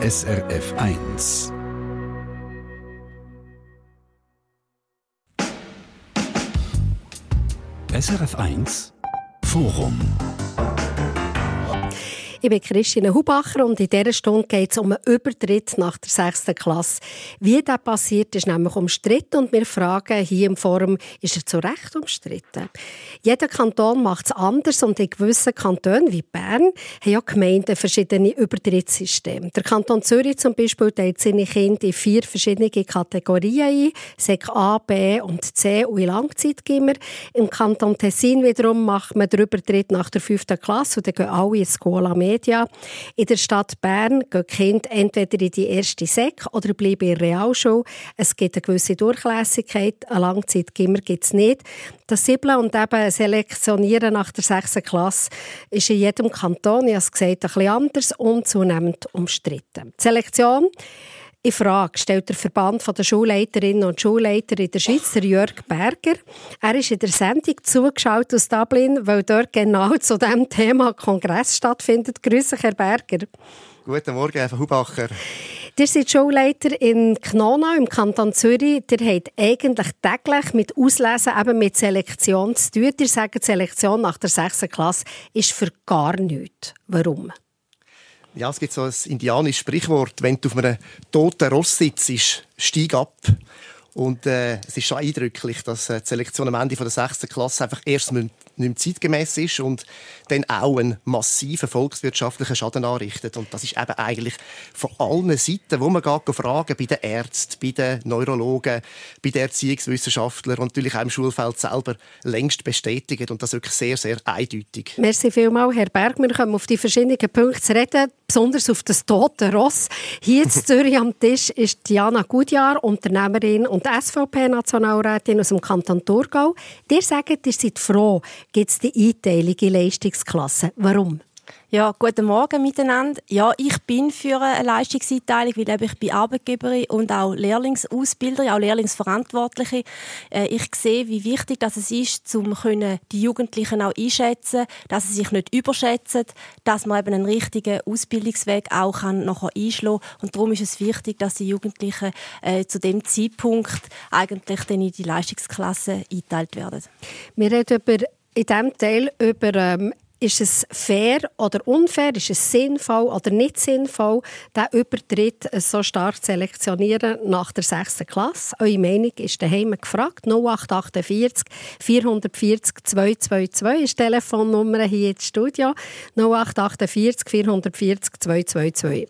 SRF 1. SRF 1 Forum ich bin Christine Hubacher und in dieser Stunde geht es um einen Übertritt nach der 6. Klasse. Wie das passiert, ist nämlich umstritten und wir fragen hier im Forum, ist er zu Recht umstritten? Jeder Kanton macht es anders und in gewissen Kantonen wie Bern haben ja Gemeinden verschiedene Übertrittssysteme. Der Kanton Zürich zum Beispiel teilt seine Kinder in vier verschiedene Kategorien ein, Sek A, B und C und in Langzeitgimmer. Im Kanton Tessin wiederum macht man den Übertritt nach der 5. Klasse und dann gehen alle in die Schola Media. In der Stadt Bern gehen die Kinder entweder in die erste Sek oder bleiben in der Realschule. Es gibt eine gewisse Durchlässigkeit, eine Langzeitgimmer gibt es nicht. Das Siebeln und eben Selektionieren nach der 6. Klasse ist in jedem Kanton, ich habe es gesagt, ein bisschen anders und zunehmend umstritten. Die Selektion in Frage stellt der Verband der Schulleiterinnen und Schulleiter in der Schweiz, der Jörg Berger. Er ist in der Sendung zugeschaut aus Dublin, weil dort genau zu diesem Thema Kongress stattfindet. Grüße, Herr Berger. Guten Morgen, Herr Hubacher. Ihr seid Schulleiter in Knona im Kanton Zürich. Ihr habt eigentlich täglich mit Auslesen, eben mit Selektion zu tun. Ihr sagt, Selektion nach der 6. Klasse ist für gar nichts. Warum? Ja, es gibt so ein indianisches Sprichwort, wenn du auf einem toten Ross sitzt, steig ab. Und äh, es ist schon eindrücklich, dass äh, die Selektion am Ende der 6. Klasse einfach erst nicht mehr zeitgemäß ist und dann auch einen massiven volkswirtschaftlichen Schaden anrichtet. Und das ist eben eigentlich von allen Seiten, wo man geht, fragen, bei den Ärzten, bei den Neurologen, bei den Erziehungswissenschaftlern und natürlich auch im Schulfeld selber längst bestätigt. Und das wirklich sehr, sehr eindeutig. Merci vielmals, Herr Berg. Wir kommen auf die verschiedenen Punkte zu reden, besonders auf das tote Ross. Hier in Zürich am Tisch ist Diana Gutjahr, Unternehmerin und SVP-Nationalrätin aus dem Kanton Thurgau. Ihr sagt, ihr seid froh, gibt es die Einteilung in Leistungsklassen. Warum? Ja, guten Morgen miteinander. Ja, ich bin für eine Leistungseinteilung, weil ich bin Arbeitgeberin und auch Lehrlingsausbilderin, auch Lehrlingsverantwortliche. Äh, ich sehe, wie wichtig das ist, um die Jugendlichen auch einschätzen, dass sie sich nicht überschätzen, dass man eben einen richtigen Ausbildungsweg auch kann nachher einschlagen und darum ist es wichtig, dass die Jugendlichen äh, zu dem Zeitpunkt eigentlich dann in die Leistungsklasse eingeteilt werden. Wir reden über in diesem Teil über ähm, ist es fair oder unfair? Ist es sinnvoll oder nicht sinnvoll, den Übertritt so stark zu selektionieren nach der 6. Klasse? Eure Meinung ist daheim gefragt. 0848 440 222 ist die Telefonnummer hier ins Studio. 0848 440 222.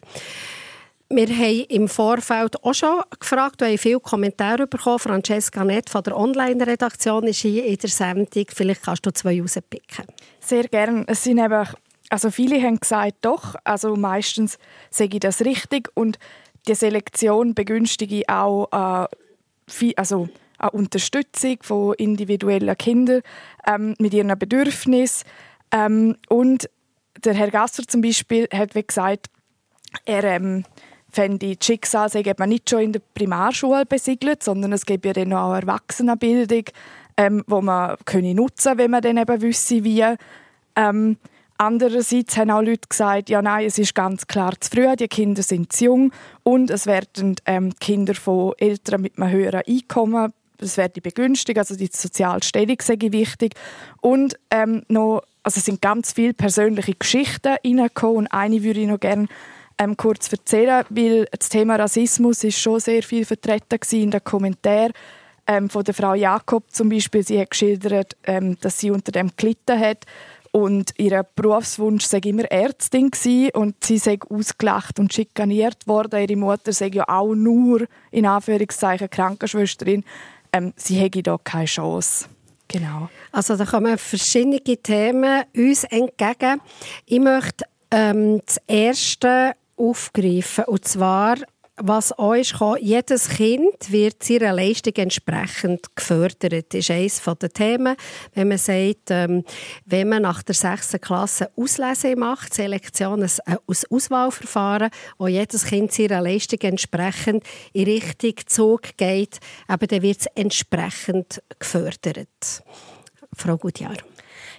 Wir haben im Vorfeld auch schon gefragt, wir haben viele Kommentare bekommen. Francesca Nett von der Online-Redaktion ist hier in der Sendung. Vielleicht kannst du zwei rauspicken. Sehr gerne. Es sind eben, also viele haben gesagt, doch, also meistens sage ich das richtig und die Selektion begünstige auch äh, also eine Unterstützung von individuellen Kindern ähm, mit ihren Bedürfnissen. Ähm, und der Herr Gasser zum Beispiel hat gesagt, er ähm, fände ich, die Schicksal sei eben nicht schon in der Primarschule besiegelt, sondern es gibt ja dann auch Erwachsenenbildung, ähm, wo man können nutzen wenn man dann eben wüsste, wie. Ähm, andererseits haben auch Leute gesagt, ja nein, es ist ganz klar zu früh, die Kinder sind zu jung und es werden ähm, Kinder von Eltern mit einem höheren Einkommen das werde begünstigt, also die soziale Stellung sei wichtig. Und ähm, noch, also es sind ganz viele persönliche Geschichten reingekommen und eine würde ich noch gerne ähm, kurz erzählen, weil das Thema Rassismus ist schon sehr viel vertreten in den Kommentaren. Ähm, von der Frau Jakob zum Beispiel, sie hat geschildert, ähm, dass sie unter dem gelitten hat und ihr Berufswunsch sei immer Ärztin gewesen, und sie sei ausgelacht und schikaniert worden. Ihre Mutter sei ja auch nur in Anführungszeichen Krankenschwesterin. Ähm, sie hätte da keine Chance. Genau. Also da kommen verschiedene Themen uns entgegen. Ich möchte ähm, das erste aufgreifen. Und zwar, was euch kann, jedes Kind wird seiner Leistung entsprechend gefördert. Das ist eines der Themen. Wenn man sagt, ähm, wenn man nach der 6. Klasse Auslese macht, Selektion, ein Auswahlverfahren, wo jedes Kind seiner Leistung entsprechend in Richtung Zug geht, eben, dann wird es entsprechend gefördert. Frau Gutjahr.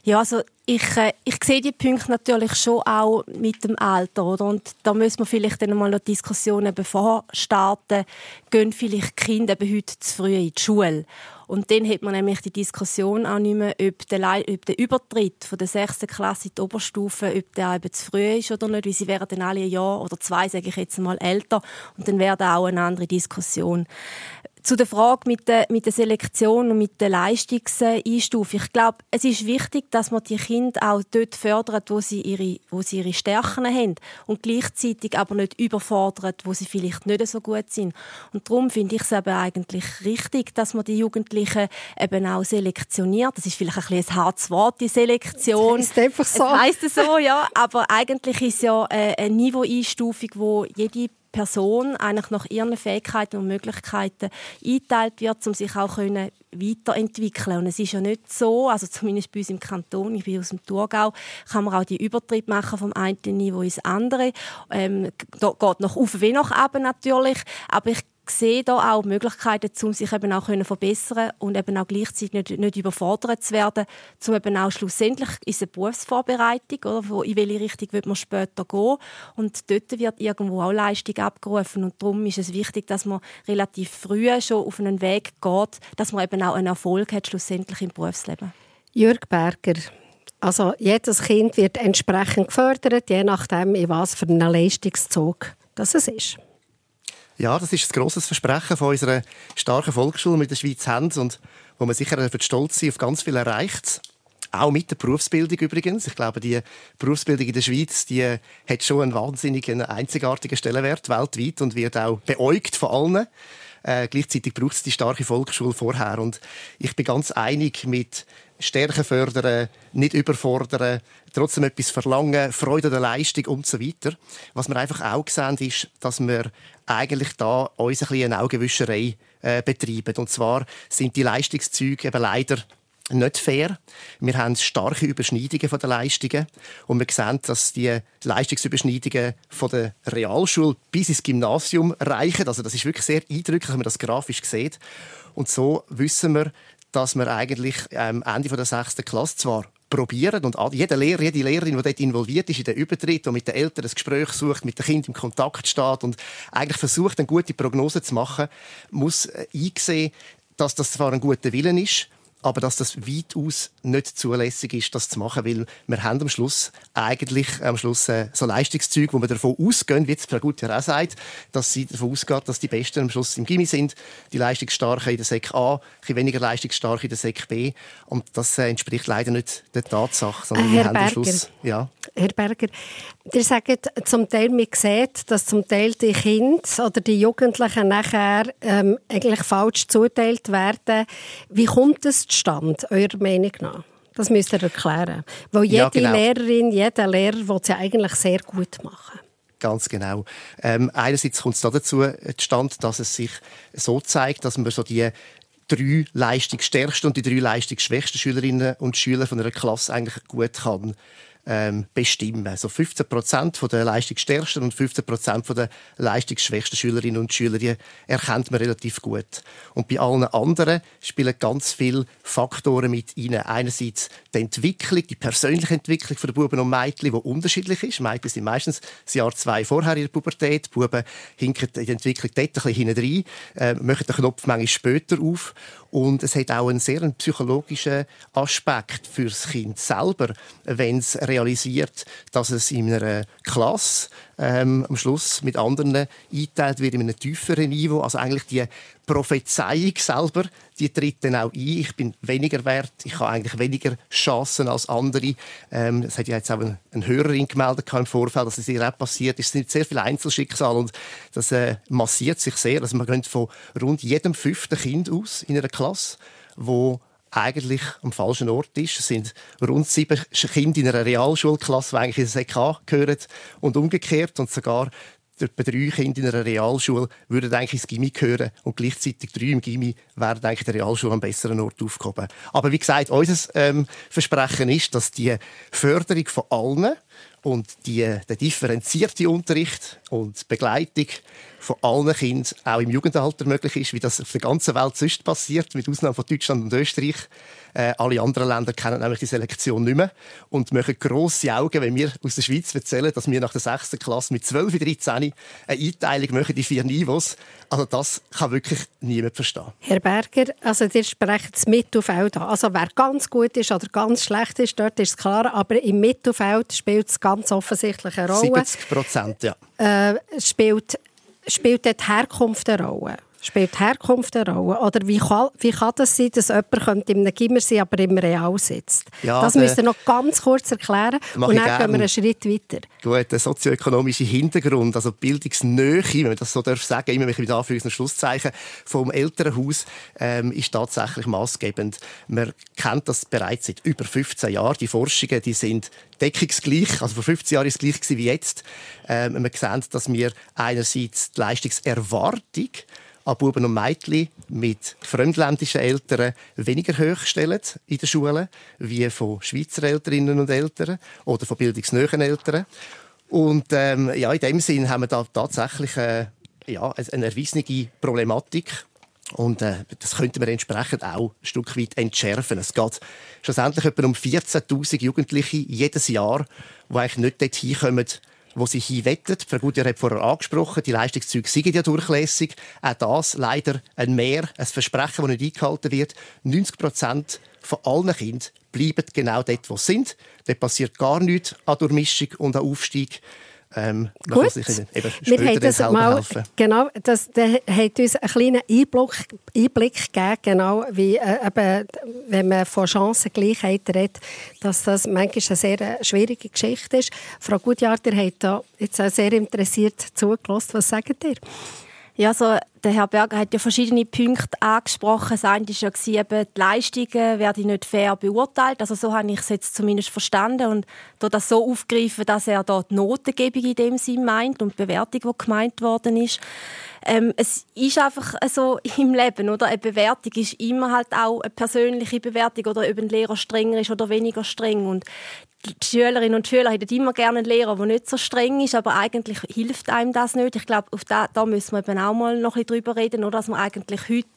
Ja, also ich, äh, ich sehe die Punkte natürlich schon auch mit dem Alter. Oder? Und da müssen wir vielleicht dann mal noch Diskussionen bevor starten. Gehen vielleicht Kinder eben heute zu früh in die Schule? Und dann hat man nämlich die Diskussion auch nicht mehr, ob der, ob der Übertritt von der 6. Klasse in die Oberstufe, ob der eben zu früh ist oder nicht, weil sie wären dann alle ein Jahr oder zwei, sage ich jetzt mal, älter. Und dann wäre da auch eine andere Diskussion zu der Frage mit der, mit der Selektion und mit der Leistungseinstufung. Ich glaube, es ist wichtig, dass man die Kinder auch dort fördert, wo sie ihre, wo sie ihre Stärken haben und gleichzeitig aber nicht überfordert, wo sie vielleicht nicht so gut sind. Und darum finde ich es eben eigentlich richtig, dass man die Jugendlichen eben auch selektioniert. Das ist vielleicht ein, bisschen ein hartes Wort, die Selektion. Das heisst einfach so. Es heisst so, ja. Aber eigentlich ist es ja eine Niveaueinstufung, wo jede Person eigentlich nach ihren Fähigkeiten und Möglichkeiten eingeteilt wird, um sich auch können weiterentwickeln. Und es ist ja nicht so, also zumindest bei uns im Kanton, ich bin aus dem Thurgau, kann man auch die Übertritt machen vom einen Niveau ins andere. Ähm, da geht noch auf wie nach eben natürlich, aber ich sehe da auch Möglichkeiten, um sich eben auch zu verbessern und eben auch gleichzeitig nicht, nicht überfordert zu werden, um eben auch schlussendlich ist eine Berufsvorbereitung, oder, wo, in welche Richtung wird man später gehen und dort wird irgendwo auch Leistung abgerufen und darum ist es wichtig, dass man relativ früh schon auf einen Weg geht, dass man eben auch einen Erfolg hat schlussendlich im Berufsleben. Jörg Berger, also jedes Kind wird entsprechend gefördert, je nachdem, in was für einem Leistungszug das es ist. Ja, das ist ein grosses Versprechen von unserer starken Volksschule mit der Schweiz haben und wo man sicher stolz sein auf ganz viel erreicht. Auch mit der Berufsbildung übrigens. Ich glaube, die Berufsbildung in der Schweiz, die hat schon einen wahnsinnigen, einzigartigen Stellenwert weltweit und wird auch beäugt von allen. Äh, gleichzeitig braucht es die starke Volksschule vorher. Und ich bin ganz einig mit Stärken fördern, nicht überfordern, trotzdem etwas verlangen, Freude der Leistung und so weiter. Was wir einfach auch sehen, ist, dass wir eigentlich da uns ein eine Augenwischerei äh, betreiben. Und zwar sind die Leistungszüge eben leider nicht fair. Wir haben starke Überschneidungen von den Leistungen und wir sehen, dass die Leistungsüberschneidungen von der Realschule bis ins Gymnasium reichen. Also das ist wirklich sehr eindrücklich, wenn man das grafisch sieht. Und so wissen wir, dass wir eigentlich am ähm, Ende der sechsten Klasse zwar probieren und jeder Lehrer, jede Lehrerin, die dort involviert ist in den Übertritt und mit den Eltern ein Gespräch sucht, mit dem Kind im Kontakt steht und eigentlich versucht, eine gute Prognose zu machen, muss äh, einsehen, dass das zwar ein guter Willen ist, aber dass das weitaus nicht zulässig ist, das zu machen, weil wir haben am Schluss eigentlich am Schluss äh, so Leistungszüge, wo wir davon ausgehen, wie jetzt Frau Gutjahr auch sagt, dass sie davon ausgeht, dass die Besten am Schluss im Gimmi sind, die Leistungsstarken in der Sek A, ein weniger leistungsstarke in der Sek B. Und das äh, entspricht leider nicht der Tatsache, sondern Herr wir haben am Schluss... Ja. Herr Berger, ihr sagt zum Teil, man sieht, dass zum Teil die Kinder oder die Jugendlichen nachher ähm, eigentlich falsch zuteilt werden. Wie kommt das zustande, eurer Meinung nach? Das müsst ihr erklären. Weil jede ja, genau. Lehrerin, jeder Lehrer will es ja eigentlich sehr gut machen. Ganz genau. Ähm, einerseits kommt es dazu zustande, dass es sich so zeigt, dass man so die drei leistungsstärksten und die drei leistungsschwächsten Schülerinnen und Schüler von einer Klasse eigentlich gut kann ähm, bestimmen. Also 15 Prozent der leistungsstärksten und 15 Prozent der leistungsschwächsten Schülerinnen und Schüler, die erkennt man relativ gut. Und bei allen anderen spielen ganz viele Faktoren mit rein. Einerseits die Entwicklung, die persönliche Entwicklung der Buben und Mädchen, die unterschiedlich ist. Mädchen sind meistens das Jahr zwei vorher in der Pubertät. Die Buben hinken in der Entwicklung dort ein bisschen hinten rein, äh, machen den Knopf manchmal später auf. Und es hat auch einen sehr psychologischen Aspekt fürs Kind selber, wenn es realisiert, dass es in einer Klasse ähm, am Schluss mit anderen eingeteilt wird in einem tieferen Niveau. Also eigentlich die Prophezeiung selber, die tritt dann auch ein. Ich bin weniger wert, ich habe eigentlich weniger Chancen als andere. Ähm, es hat ja jetzt auch eine, eine Hörerin gemeldet im Vorfeld, dass es ihr auch passiert ist. Es sind sehr viele Einzelschicksale und das äh, massiert sich sehr. Also man geht von rund jedem fünften Kind aus in einer Klasse, wo eigentlich am falschen Ort ist. Es sind rund sieben Kinder in einer Realschulklasse, die eigentlich in der SEK gehören und umgekehrt und sogar etwa drei Kinder in einer Realschule würden eigentlich ins Gimmi gehören und gleichzeitig drei im Gimmi wären eigentlich der Realschule am besseren Ort aufgehoben. Aber wie gesagt, unser ähm, Versprechen ist, dass die Förderung von allen Und die, der differenzierte Unterricht und Begleitung von allen Kindern auch im Jugendalter möglich ist, wie das auf der ganzen Welt sonst passiert, mit Ausnahme von Deutschland und Österreich. Äh, alle anderen Länder kennen nämlich die Selektion nicht mehr und machen grosse Augen, wenn wir aus der Schweiz erzählen, dass wir nach der 6. Klasse mit 12, 13 eine Einteilung machen in vier Niveaus. Also das kann wirklich niemand verstehen. Herr Berger, also ihr sprecht das Mittelfeld an. Also wer ganz gut ist oder ganz schlecht ist, dort ist es klar, aber im Mittelfeld spielt es ganz offensichtlich eine Rolle. 70 Prozent, ja. Äh, spielt spielt dort Herkunft eine Rolle? Spielt Herkunft eine Rolle? Oder wie kann, wie kann das sein, dass jemand in einem Gimmer sein aber im Real sitzt? Ja, das müsst ihr noch ganz kurz erklären und dann gehen wir einen Schritt weiter. Gut, der sozioökonomische Hintergrund, also die Bildungsnähe, wenn man das so darf sagen, immer mit Anführungs- und Schlusszeichen, vom Elternhaus ähm, ist tatsächlich maßgebend. Man kennt das bereits seit über 15 Jahren. Die Forschungen die sind deckungsgleich, also vor 15 Jahren ist es gleich wie jetzt. Ähm, wir sehen, dass wir einerseits die Leistungserwartung an Buben und Mädchen mit fremdländischen Eltern weniger hoch stellen in den Schulen, wie von Schweizer Elterinnen und Eltern oder von bildungsnähen Eltern. Und ähm, ja, in dem Sinn haben wir da tatsächlich äh, ja, eine erwiesene Problematik. Und äh, das könnte man entsprechend auch ein Stück weit entschärfen. Es geht schlussendlich etwa um 14'000 Jugendliche jedes Jahr, die eigentlich nicht dorthin kommen, wo sie hinwettet. Frau Gutier hat vorher angesprochen, die Leistungszüge sind ja durchlässig. Auch das leider ein Mehr, ein Versprechen, das nicht eingehalten wird. 90 Prozent von allen Kindern bleiben genau dort, wo sie sind. Dort passiert gar nichts an Durchmischung und an Aufstieg. Ähm, Gut, wir haben das mal, helfen. genau, das, das hat uns einen kleinen Einblick, Einblick gegeben, genau, wie äh, eben, wenn man von Chancengleichheit redet, dass das manchmal eine sehr äh, schwierige Geschichte ist. Frau Gutjahr, ihr habt da jetzt auch sehr interessiert zugelassen. Was sagt ihr? Ja, so, der Herr Berger hat ja verschiedene Punkte angesprochen. Das eine war ja, eben, die Leistungen werden nicht fair beurteilt. Also so habe ich es jetzt zumindest verstanden. Und das so aufgreifen, dass er da die Notengebung in dem Sinn meint und die Bewertung, die gemeint worden ist. Ähm, es ist einfach so im Leben, oder? Eine Bewertung ist immer halt auch eine persönliche Bewertung oder ob ein Lehrer strenger ist oder weniger streng. Und die Schülerinnen und Schüler hätten immer gerne einen Lehrer, der nicht so streng ist, aber eigentlich hilft einem das nicht. Ich glaube, auf da, da müssen wir eben auch mal noch ein bisschen drüber reden, oder? dass man eigentlich heute,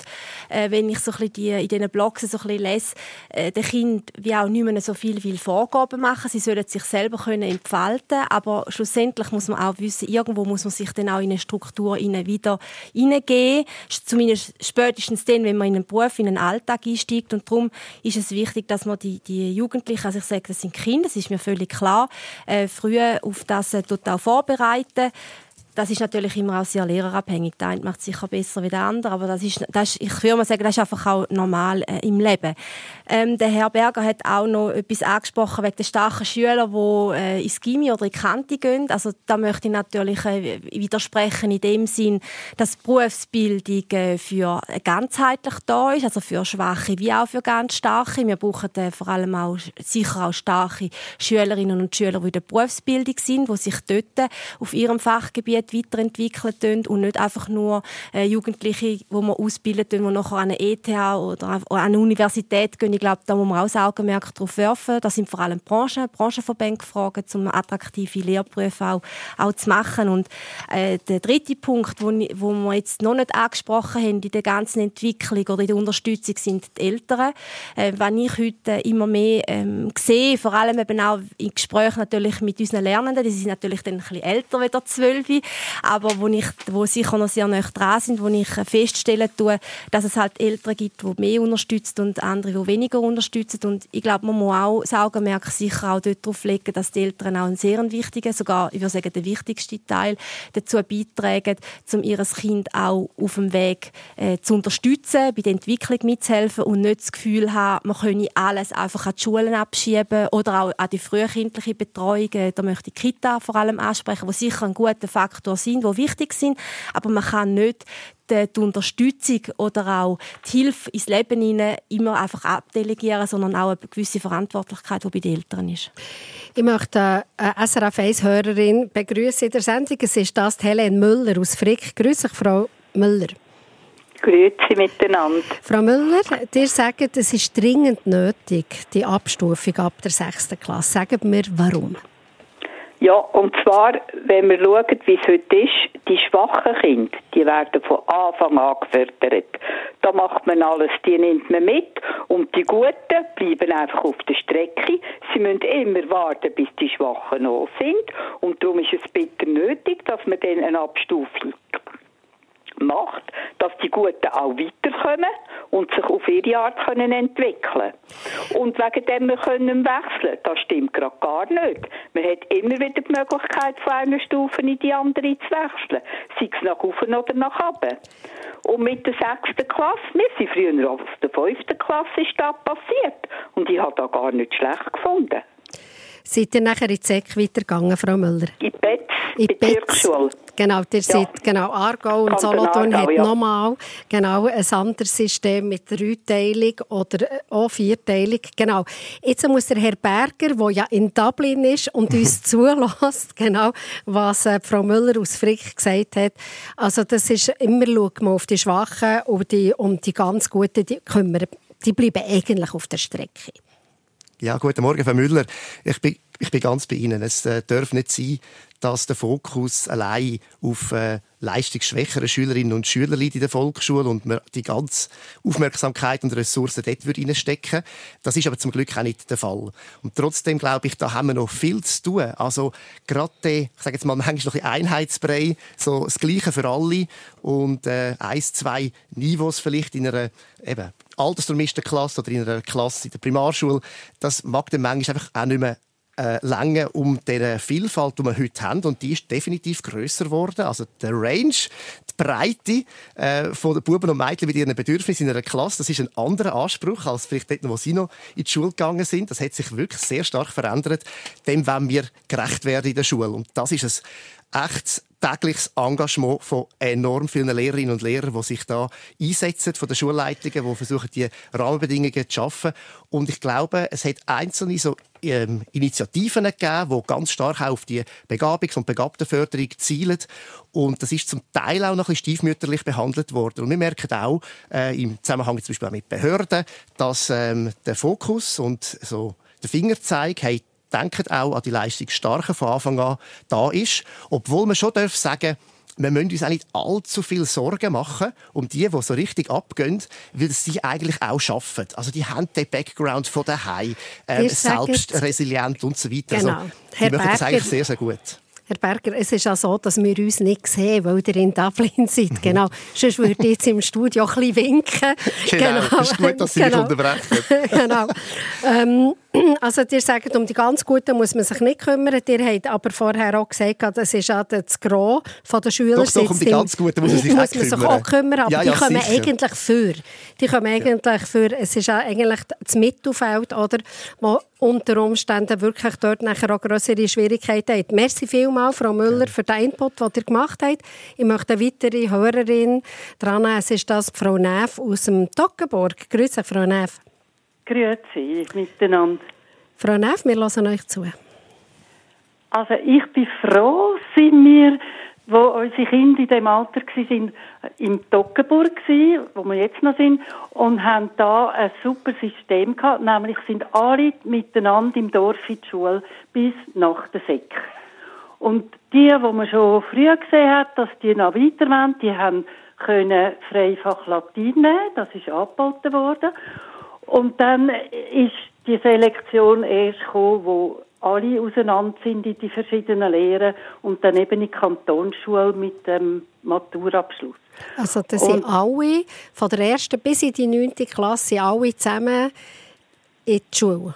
äh, wenn ich so ein bisschen die, in diesen Blogs so ein bisschen lese, äh, den Kind wie auch nicht mehr so viel will Vorgaben machen. Sie sollen sich selber können entfalten, aber schlussendlich muss man auch wissen, irgendwo muss man sich dann auch in eine Struktur wieder hineingeben, zumindest spätestens dann, wenn man in einen Beruf, in einen Alltag einsteigt und darum ist es wichtig, dass man die, die Jugendlichen, also ich sage, das sind Kinder, das ist mir völlig klar, äh, früh auf das äh, total vorbereiten. Das ist natürlich immer auch sehr lehrerabhängig. Der eine macht es sicher besser wie der andere, aber das ist, das ist, ich würde mal sagen, das ist einfach auch normal äh, im Leben. Ähm, der Herr Berger hat auch noch etwas angesprochen wegen der starken Schüler, die äh, ins Gimmi oder in die Kante gehen. Also da möchte ich natürlich äh, widersprechen in dem Sinn, dass Berufsbildung äh, für ganzheitlich da ist, also für Schwache wie auch für ganz Starke. Wir brauchen äh, vor allem auch sicher auch starke Schülerinnen und Schüler, die in der Berufsbildung sind, die sich dort auf ihrem Fachgebiet Gebiet weiterentwickeln und nicht einfach nur äh, Jugendliche, die man ausbilden, die nachher an eine ETH oder an eine Universität gehen. Ich glaube, da muss man auch das Augenmerk darauf werfen. Da sind vor allem Branchen, Branchenverbände gefragt, um attraktive Lehrberufe auch, auch zu machen. Und äh, der dritte Punkt, wo, wo wir jetzt noch nicht angesprochen haben in der ganzen Entwicklung oder in der Unterstützung, sind die Eltern. Äh, wenn ich heute immer mehr ähm, sehe, vor allem eben auch in Gesprächen natürlich mit unseren Lernenden, die sind natürlich dann ein bisschen älter als zwölf, aber wo, ich, wo sicher noch sehr nah dran sind, wo ich feststellen tue, dass es halt Eltern gibt, die mehr unterstützen und andere, die weniger unterstützen. Und ich glaube, man muss auch das Augenmerk sicher auch darauf legen, dass die Eltern auch einen sehr wichtigen, sogar, ich würde sagen, der wichtigste Teil dazu beitragen, um ihr Kind auch auf dem Weg äh, zu unterstützen, bei der Entwicklung mitzuhelfen und nicht das Gefühl haben, man könne alles einfach an die Schulen abschieben oder auch an die frühkindliche Betreuung. Äh, da möchte ich Kita vor allem ansprechen, wo sicher ein guter Faktor Faktoren sind, die wichtig sind, aber man kann nicht die, Unterstützung oder auch die Hilfe ins Leben hinein immer einfach abdelegieren, sondern auch eine gewisse Verantwortlichkeit, die bei den Eltern ist. Ich möchte eine SRF 1-Hörerin begrüßen in der Sendung. Es ist das Helene Müller aus Frick. Grüße dich, Frau Müller. Grüezi miteinander. Frau Müller, ihr sagt, es ist dringend nötig, die Abstufung ab der 6. Klasse. Sagen wir, warum? Ja, und zwar, wenn wir schauen, wie es heute ist, die schwachen Kinder, die werden von Anfang an gefördert. Da macht man alles, die nimmt man mit und die Guten bleiben einfach auf der Strecke. Sie müssen immer warten, bis die Schwachen noch sind und darum ist es bitter nötig, dass man dann eine Abstufung macht, dass die Guten auch weiterkommen und sich auf ihre Art können entwickeln Und wegen dem wir können wechseln, das stimmt gerade gar nicht. Man hat immer wieder die Möglichkeit, von einer Stufe in die andere zu wechseln, sei es nach oben oder nach unten. Und mit der sechsten Klasse, wir sind früher auf der fünften Klasse, ist das passiert. Und ich habe das gar nicht schlecht gefunden. Seid ihr nachher in die SEC weitergegangen, Frau Müller? In Betz, In Bezirksschule. Genau, ihr Ja. seid, genau, Aargau und Solothurn hat ja. nochmal genau, ein anderes System mit Dreiteilung oder äh, auch Vierteilung. Genau. Jetzt muss der Herr Berger, der ja in Dublin ist und uns zulässt, genau, was äh, Frau Müller aus Frick gesagt hat. Also das ist immer, schaut man auf die Schwachen und die, und die ganz Guten, die, kümmern, die bleiben eigentlich auf der Strecke. Ja, guten Morgen, Frau Müller. Ich bin, ich bin ganz bei Ihnen. Es äh, darf nicht sein, dass der Fokus allein auf äh, leistungsschwächere Schülerinnen und Schüler liegt in der Volksschule und man die ganze Aufmerksamkeit und Ressourcen dort reinstecken Das ist aber zum Glück auch nicht der Fall. Und trotzdem glaube ich, da haben wir noch viel zu tun. Also gerade ich sage jetzt mal, manchmal noch ein Einheitsbrei, so das Gleiche für alle und äh, eins, zwei Niveaus vielleicht in einer eben, altersdurchmischten Klasse oder in einer Klasse in der Primarschule, das mag dann manchmal einfach auch nicht mehr äh, Länge um diese Vielfalt, die wir heute haben. Und die ist definitiv grösser geworden. Also der Range, die Breite äh, von den Buben und Mädchen mit ihren Bedürfnissen in einer Klasse, das ist ein anderer Anspruch als vielleicht dort, wo sie noch in die Schule gegangen sind. Das hat sich wirklich sehr stark verändert. Dem wollen wir gerecht werden in der Schule. Und das ist echtes tägliches Engagement von enorm vielen Lehrerinnen und Lehrern, die sich da einsetzen, von den Schulleitungen, die versuchen, die Rahmenbedingungen zu schaffen. Und ich glaube, es hat einzelne so ähm, Initiativen gegeben, die ganz stark auch auf die Begabungs- und Begabtenförderung zielen. Und das ist zum Teil auch noch ein bisschen stiefmütterlich behandelt worden. Und wir merken auch äh, im Zusammenhang zum Beispiel auch mit Behörden, dass ähm, der Fokus und so der Fingerzeig haben denken auch an die Leistungsstarken von Anfang an da ist. Obwohl man schon darf sagen wir müssen uns auch nicht allzu viel Sorgen machen um die, die so richtig abgehen, weil sie eigentlich auch schaffen. Also die haben den Background von daheim, äh, selbst resilient und so weiter. Genau. Also, die Herr machen das Berger- eigentlich sehr, sehr gut. Herr Berger, es ist auch so, dass wir uns nicht sehen, weil ihr in Dublin seid. Genau. Sonst würde ich jetzt im Studio ein bisschen winken. Genau. Das ist gut, dass Sie mich unterbrechen. genau. Ähm, also, ihr sagt, um die ganz Guten muss man sich nicht kümmern. Ihr habt aber vorher auch gesagt, das ist auch das Gros der Schüler. Doch, doch, um die ganz Guten muss man sich muss man sich kümmern. auch kümmern. Aber Ja, die ja, kommen sicher. eigentlich für. Die kommen eigentlich für. Es ist eigentlich das Mittelfeld, oder, wo unter Umständen wirklich dort nachher auch größere Schwierigkeiten hat. Merci vielmals, Frau Müller, für den Input, den ihr gemacht habt. Ich möchte eine weitere Hörerin dran. Es ist das Frau Neff aus dem Toggenburg. Grüße, Frau Neff. Grüezi miteinander. Frau Neff, wir hören euch zu. Also ich bin froh, sind wir, wo unsere Kinder in dem Alter waren, im Toggenburg gsi, wo wir jetzt noch sind, und haben da ein super System gehabt, nämlich sind alle miteinander im Dorf in die Schule bis nach der Sek. Und die, wo man schon früher gesehen hat, dass die noch weiter wollen, die haben können Freifach Latein nehmen, das ist angeboten worden. Und dann ist die Selektion erst gekommen, wo alle auseinander sind in die verschiedenen Lehren und dann eben in die Kantonsschule mit dem Maturabschluss. Also das sind alle, von der ersten bis in die neunte Klasse, alle zusammen in die Schule.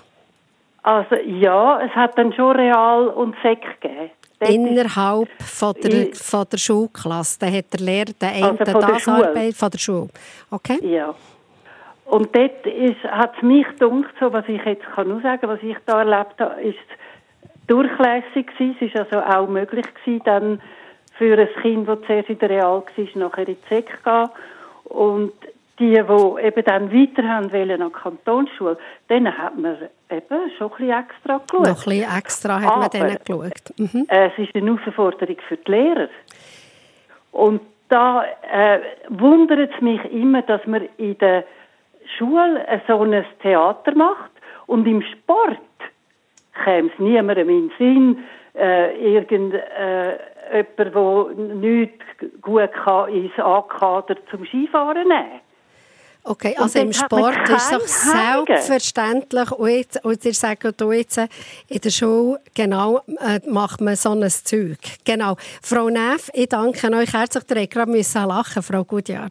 Also ja, es hat dann schon Real und Sek gegeben. Ist- Innerhalb von der, von der Schulklasse. Da hat der Lehrer den einen Also von der das. Arbeit von der Schule. Okay? Ja. Und dort hat es mich gedacht, so, was ich jetzt kann nur sagen, was ich da erlebt habe, ist durchlässig gewesen. Es ist also auch möglich gewesen, dann für ein Kind, das zuerst in der Real war, nachher in die Sek gehen. Und die, die eben dann weiter haben wollen an die Kantonsschule, denen hat man eben schon ein bisschen extra geschaut. Noch ein bisschen extra hat man Aber- denen geschaut. Mhm. Es ist eine Herausforderung für die Lehrer. Und da äh, wundert es mich immer, dass man in der Schule so ein Theater macht und im Sport käme es niemandem in den Sinn, äh, irgend, äh, jemand, der nichts gut kann, ins A-Kader zum Skifahren nehmen. Okay, also im Sport ist es doch selbstverständlich, und, jetzt, und ihr sagt jetzt, in der Schule genau, äh, macht man so ein Zeug. Genau. Frau Neff, ich danke euch herzlich, ihr gerade lachen Frau Gutjahr.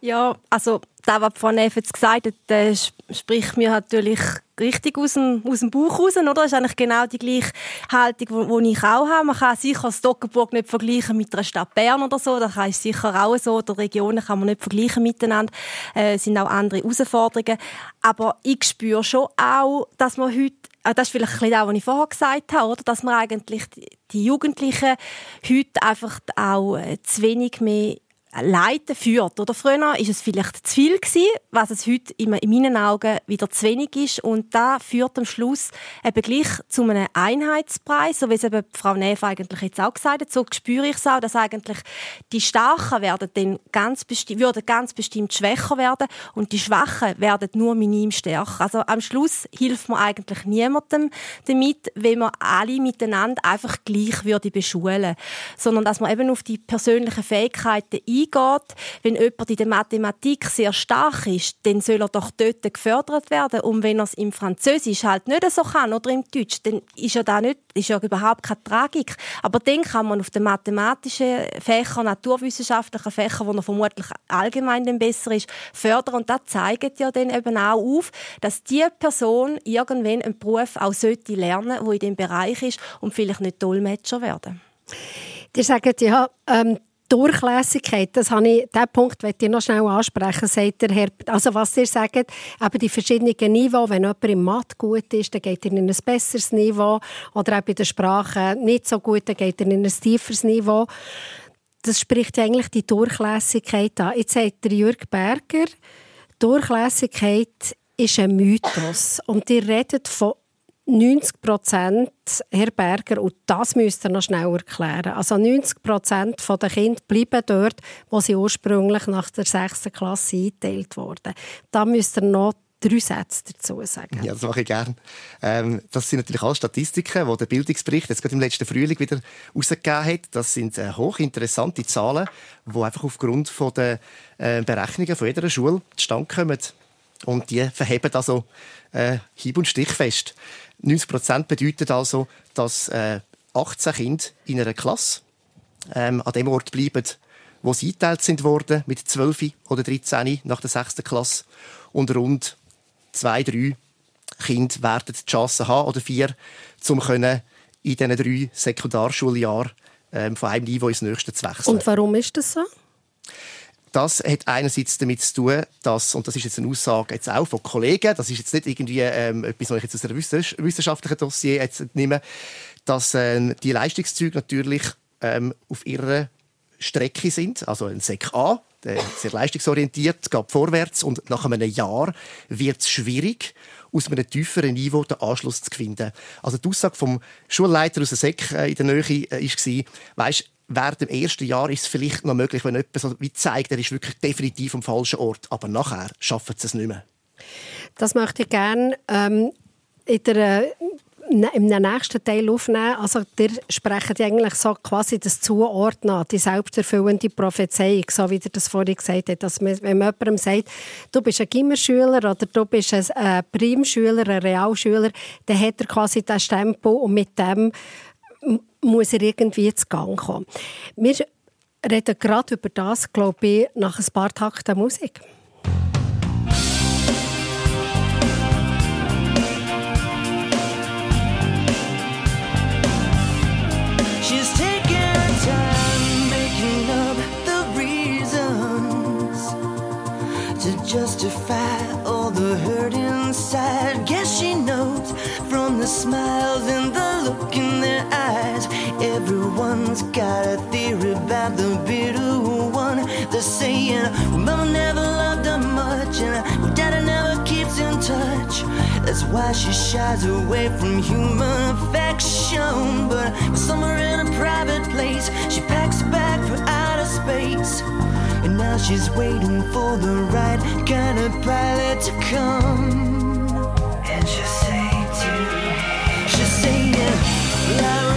Ja, also das, was Frau Neff jetzt gesagt hat, das spricht mir natürlich richtig aus dem, aus dem Bauch raus, oder? Das ist eigentlich genau die gleiche Haltung, die ich auch habe. Man kann sicher Stockenburg nicht vergleichen mit einer Stadt Bern oder so. Das ist sicher auch so. Oder Regionen kann man nicht vergleichen miteinander. Äh, es sind auch andere Herausforderungen. Aber ich spüre schon auch, dass man heute äh, das ist vielleicht ein auch, was ich vorher gesagt habe, oder? dass man eigentlich die Jugendlichen heute einfach auch äh, zu wenig mehr Leiten führt. Oder früher war es vielleicht zu viel gewesen, was es heute in meinen Augen wieder zu wenig ist. Und da führt am Schluss eben gleich zu einem Einheitspreis, so wie es eben Frau Neff eigentlich jetzt auch gesagt hat. So spüre ich es auch, dass eigentlich die Starken werden dann ganz würden ganz bestimmt schwächer werden und die Schwachen werden nur minim stärker. Also am Schluss hilft man eigentlich niemandem damit, wenn man alle miteinander einfach gleich würde beschulen, sondern dass man eben auf die persönlichen Fähigkeiten eingeht eingeht. Wenn jemand in der Mathematik sehr stark ist, dann soll er doch dort gefördert werden. Und wenn er es im Französisch halt nicht so kann oder im Deutsch, dann ist ja da nicht, ist ja überhaupt keine Tragik. Aber dann kann man auf den mathematischen Fächern, naturwissenschaftlichen Fächern, wo er vermutlich allgemein dann besser ist, fördern. Und das zeigt ja dann eben auch auf, dass die Person irgendwann einen Beruf auch sollte lernen, wo in dem Bereich ist und vielleicht nicht Dolmetscher werden. Die sagen ja, ähm, Durchlässigkeit, das habe ich, diesen Punkt möchte ich noch schnell ansprechen, sagt der Herr, also was ihr sagt, eben die verschiedenen Niveaus, wenn jemand im Mathe gut ist, dann geht er in ein besseres Niveau, oder auch bei der Sprache nicht so gut, dann geht er in ein tieferes Niveau. Das spricht eigentlich die Durchlässigkeit an. Jetzt sagt der Jürg Berger, Durchlässigkeit ist ein Mythos. Und ihr redet von 90 Prozent, Herr Berger, und das müsst ihr noch schnell erklären. Also 90 Prozent der Kinder bleiben dort, wo sie ursprünglich nach der 6. Klasse eingeteilt wurden. Da müsst ihr noch drei Sätze dazu sagen. Ja, das mache ich gerne. Ähm, das sind natürlich alle Statistiken, die der Bildungsbericht jetzt gerade im letzten Frühling wieder herausgegeben hat. Das sind äh, hochinteressante Zahlen, die einfach aufgrund von der äh, Berechnungen von jeder Schule zustande kommen. Und die verheben also äh, hieb- und stichfest. 90 Prozent bedeutet also, dass äh, 18 Kinder in einer Klasse ähm, an dem Ort bleiben, wo sie eingeteilt sind worden, mit 12 oder 13 nach der 6. Klasse. Und rund zwei, drei Kinder werden die Chance haben, oder vier, um in diesen drei Sekundarschuljahren ähm, von einem Niveau ins nächste zu wechseln. Und warum ist das so? Das hat einerseits damit zu tun, dass, und das ist jetzt eine Aussage jetzt auch von Kollegen, das ist jetzt nicht irgendwie ähm, etwas, was ich jetzt aus einem wissenschaftlichen Dossier jetzt nehme, dass ähm, die Leistungszüge natürlich ähm, auf ihrer Strecke sind, also ein Sek A, der sehr leistungsorientiert, geht vorwärts und nach einem Jahr wird es schwierig, aus einem tieferen Niveau den Anschluss zu finden. Also die Aussage vom Schulleiter aus der Sek äh, in der Nähe äh, war, weißt, während dem ersten Jahr ist es vielleicht noch möglich, wenn jemand so wie zeigt, er ist wirklich definitiv am falschen Ort. Aber nachher schaffen sie es nicht mehr. Das möchte ich gerne ähm, in der äh, im nächsten Teil aufnehmen. Also, ihr sprecht eigentlich so quasi das Zuordnen, die selbsterfüllende Prophezeiung, so wie ihr das vorhin gesagt habt. Dass man, wenn man jemandem sagt, du bist ein Gimmerschüler oder du bist ein äh, Primschüler, ein Realschüler, dann hat er quasi das Stempel und mit dem muss er irgendwie zu Gang kommen. Wir reden gerade über das, glaube ich, nach ein paar Takten Musik. justify all the hurt inside. Guess smiles and the look in their eyes. Everyone's got a theory about the bitter one. They're saying, well, Mama never loved her much, and Daddy never keeps in touch. That's why she shies away from human affection. But somewhere in a private place, she packs a bag for outer space. And now she's waiting for the right kind of pilot to come. love.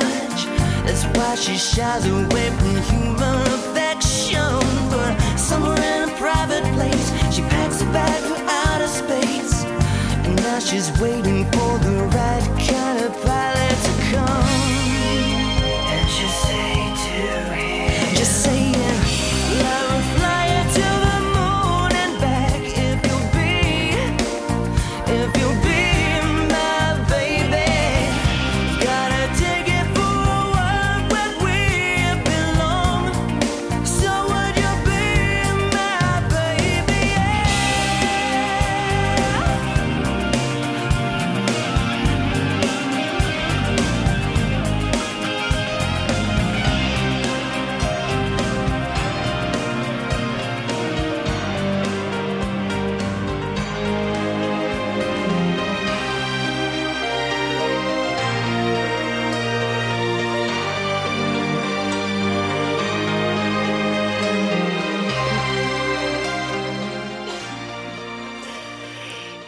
Touch. That's why she shies away from human affection. But somewhere in a private place, she packs a bag for outer space. And now she's waiting for the right kind of pilot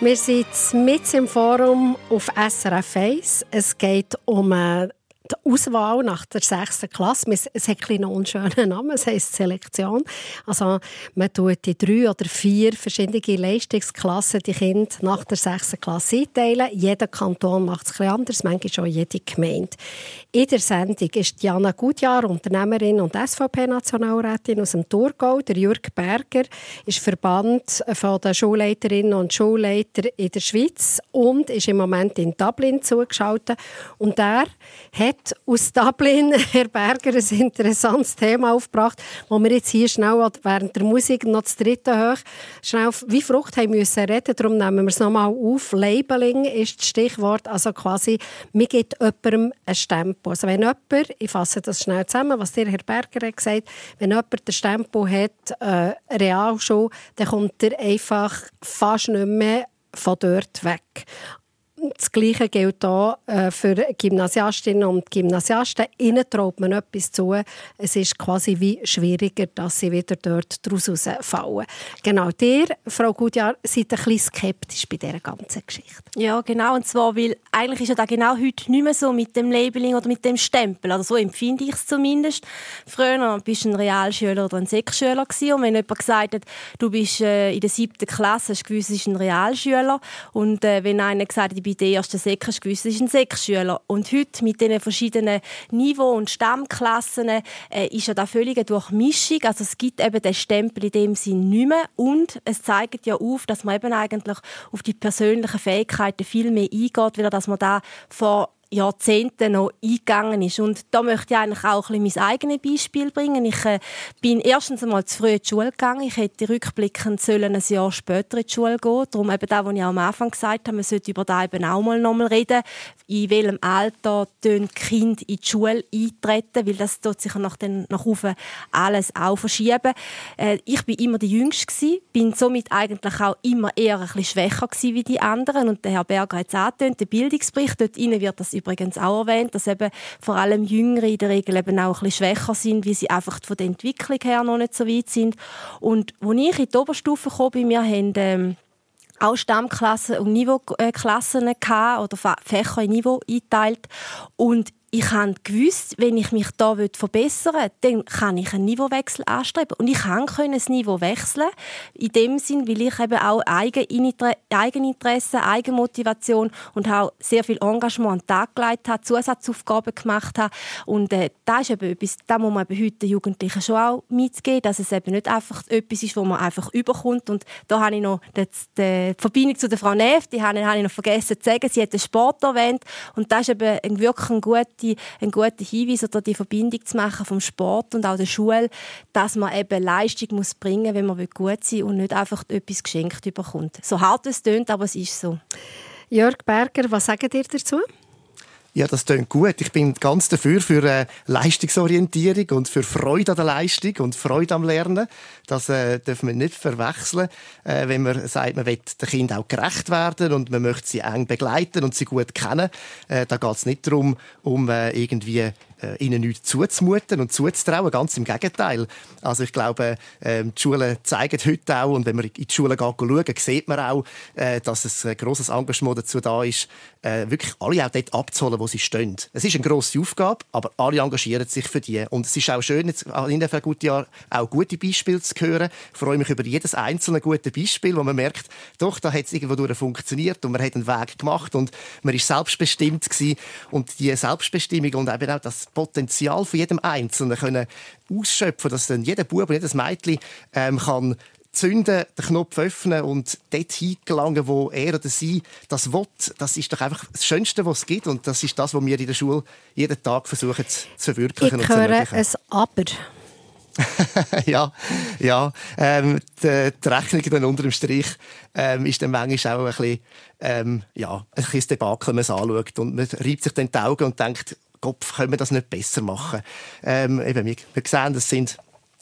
Wir sind mit im Forum auf SRF 1. Es geht um äh, die Auswahl nach der sechsten Klasse. Es hat einen unschönen Namen, es heisst Selektion. Also man tut die drei oder vier verschiedene Leistungsklassen die Kinder nach der sechsten Klasse einteilen. Jeder Kanton macht es bisschen anders, manchmal auch jede Gemeinde. In der Sendung ist Jana Gutjahr, Unternehmerin und SVP-Nationalrätin aus dem Thurgau. Der Jürg Berger ist Verband den Schulleiterinnen und Schulleiter in der Schweiz und ist im Moment in Dublin zugeschaltet. Und er hat aus Dublin, Herr Berger, ein interessantes Thema aufgebracht, wo wir jetzt hier schnell während der Musik noch das dritte hoch schnell wie Frucht haben müssen reden. Darum nehmen wir es nochmal auf. Labeling ist das Stichwort. Also quasi, mir gibt jemandem ein Stempel. Also wenn jemand, ich fasse das schnell zusammen, was dir Herr Berger hat gesagt, wenn jemand den Stempel hat, äh, Realschule, dann kommt er einfach fast nicht mehr von dort weg. Das Gleiche gilt auch äh, für Gymnasiastinnen und Gymnasiasten. Ihnen traut man etwas zu. Es ist quasi wie schwieriger, dass sie wieder dort daraus fallen. Genau, ihr, Frau Gutjahr, seid ein bisschen skeptisch bei dieser ganzen Geschichte. Ja, genau. Und zwar, weil eigentlich ist ja da genau heute nicht mehr so mit dem Labeling oder mit dem Stempel. Oder so empfinde ich es zumindest. Früher bist du ein Realschüler oder ein Sechsschüler. Und wenn jemand gesagt hat, du bist äh, in der siebten Klasse, hast du gewusst, du bist ein Realschüler. Und äh, wenn einer gesagt hat, der erste Sek, gewusst, du bist ein Sechsschüler. Und heute mit diesen verschiedenen Niveau- und Stammklassen äh, ist ja da völlig eine Durchmischung. Also es gibt eben den Stempel in dem Sinn nicht mehr. Und es zeigt ja auf, dass man eben eigentlich auf die persönlichen Fähigkeiten viel mehr eingeht, weil dass man da vor Jahrzehnten noch eingegangen ist. Und da möchte ich eigentlich auch ein bisschen mein eigenes Beispiel bringen. Ich äh, bin erstens einmal zu früh in die Schule gegangen. Ich hätte rückblickend sollen ein Jahr später in die Schule gehen. Darum eben das, was ich am Anfang gesagt habe, man sollte über das eben auch mal nochmal reden. In welchem Alter die Kinder in die Schule eintreten, weil das tut sich nach, den, nach oben alles auch verschieben. Äh, ich bin immer die Jüngste gewesen, bin somit eigentlich auch immer eher ein bisschen schwächer gewesen wie die anderen. Und der Herr Berger hat es angetönt, der Bildungsbericht, dort wird das übrigens auch erwähnt, dass eben vor allem Jüngere in der Regel eben auch ein bisschen schwächer sind, wie sie einfach von der Entwicklung her noch nicht so weit sind. Und als ich in die Oberstufe kam, bei mir haben ähm, auch Stammklassen und Niveauklassen gehabt, oder Fächer in Niveau eingeteilt. Und ich habe gewusst, wenn ich mich da verbessern will, dann kann ich einen Niveauwechsel anstreben. Und ich kann das Niveau wechseln, in dem Sinn, weil ich eben auch Eigeninteresse, Eigenmotivation und auch sehr viel Engagement an den Tag gelegt habe, Zusatzaufgaben gemacht habe. Und äh, das ist eben etwas, das muss man eben heute Jugendlichen schon auch mitgeben, dass es eben nicht einfach etwas ist, wo man einfach überkommt. Und da habe ich noch die, die Verbindung zu der Frau Neff, die habe ich noch vergessen zu sagen. Sie hat den Sport erwähnt und das ist eben wirklich ein guter gute, ein guter Hinweis oder die Verbindung zu machen vom Sport und auch der Schule, dass man eben Leistung muss bringen, wenn man gut sein will und nicht einfach etwas geschenkt bekommt. So hart es tönt, aber es ist so. Jörg Berger, was sagt ihr dazu? Ja, das klingt gut. Ich bin ganz dafür, für äh, Leistungsorientierung und für Freude an der Leistung und Freude am Lernen. Das äh, dürfen wir nicht verwechseln, äh, wenn man sagt, man will den Kindern auch gerecht werden und man möchte sie eng begleiten und sie gut kennen. Äh, da geht es nicht darum, um äh, irgendwie äh, ihnen nichts zuzumuten und zuzutrauen. Ganz im Gegenteil. Also ich glaube, äh, die Schulen zeigen heute auch, und wenn man in die Schulen schauen, sieht man auch, äh, dass ein grosses Engagement dazu da ist, äh, wirklich alle auch dort abzuholen, wo sie stehen. Es ist eine grosse Aufgabe, aber alle engagieren sich für die. Und es ist auch schön, jetzt in den guten Jahren auch gute Beispiele zu hören. Ich freue mich über jedes einzelne gute Beispiel, wo man merkt, doch, da hat es irgendwo funktioniert und man hat einen Weg gemacht und man ist selbstbestimmt gewesen. Und die Selbstbestimmung und eben auch das Potenzial von jedem Einzelnen können ausschöpfen, dass dann jeder Bub und jedes Mädchen ähm, kann zünden, den Knopf öffnen und dort hingelangen, wo er oder sie das will, das ist doch einfach das Schönste, was es gibt. Und das ist das, was wir in der Schule jeden Tag versuchen zu verwirklichen ich und zu ermöglichen. es Aber. ja, ja. Ähm, die, die Rechnung dann unter dem Strich ähm, ist dann manchmal auch ein bisschen, ähm, ja, ein bisschen Debakel, wenn man es anschaut. Und man reibt sich dann die Augen und denkt, Kopf, können wir das nicht besser machen? Ähm, eben, wir, wir sehen, das sind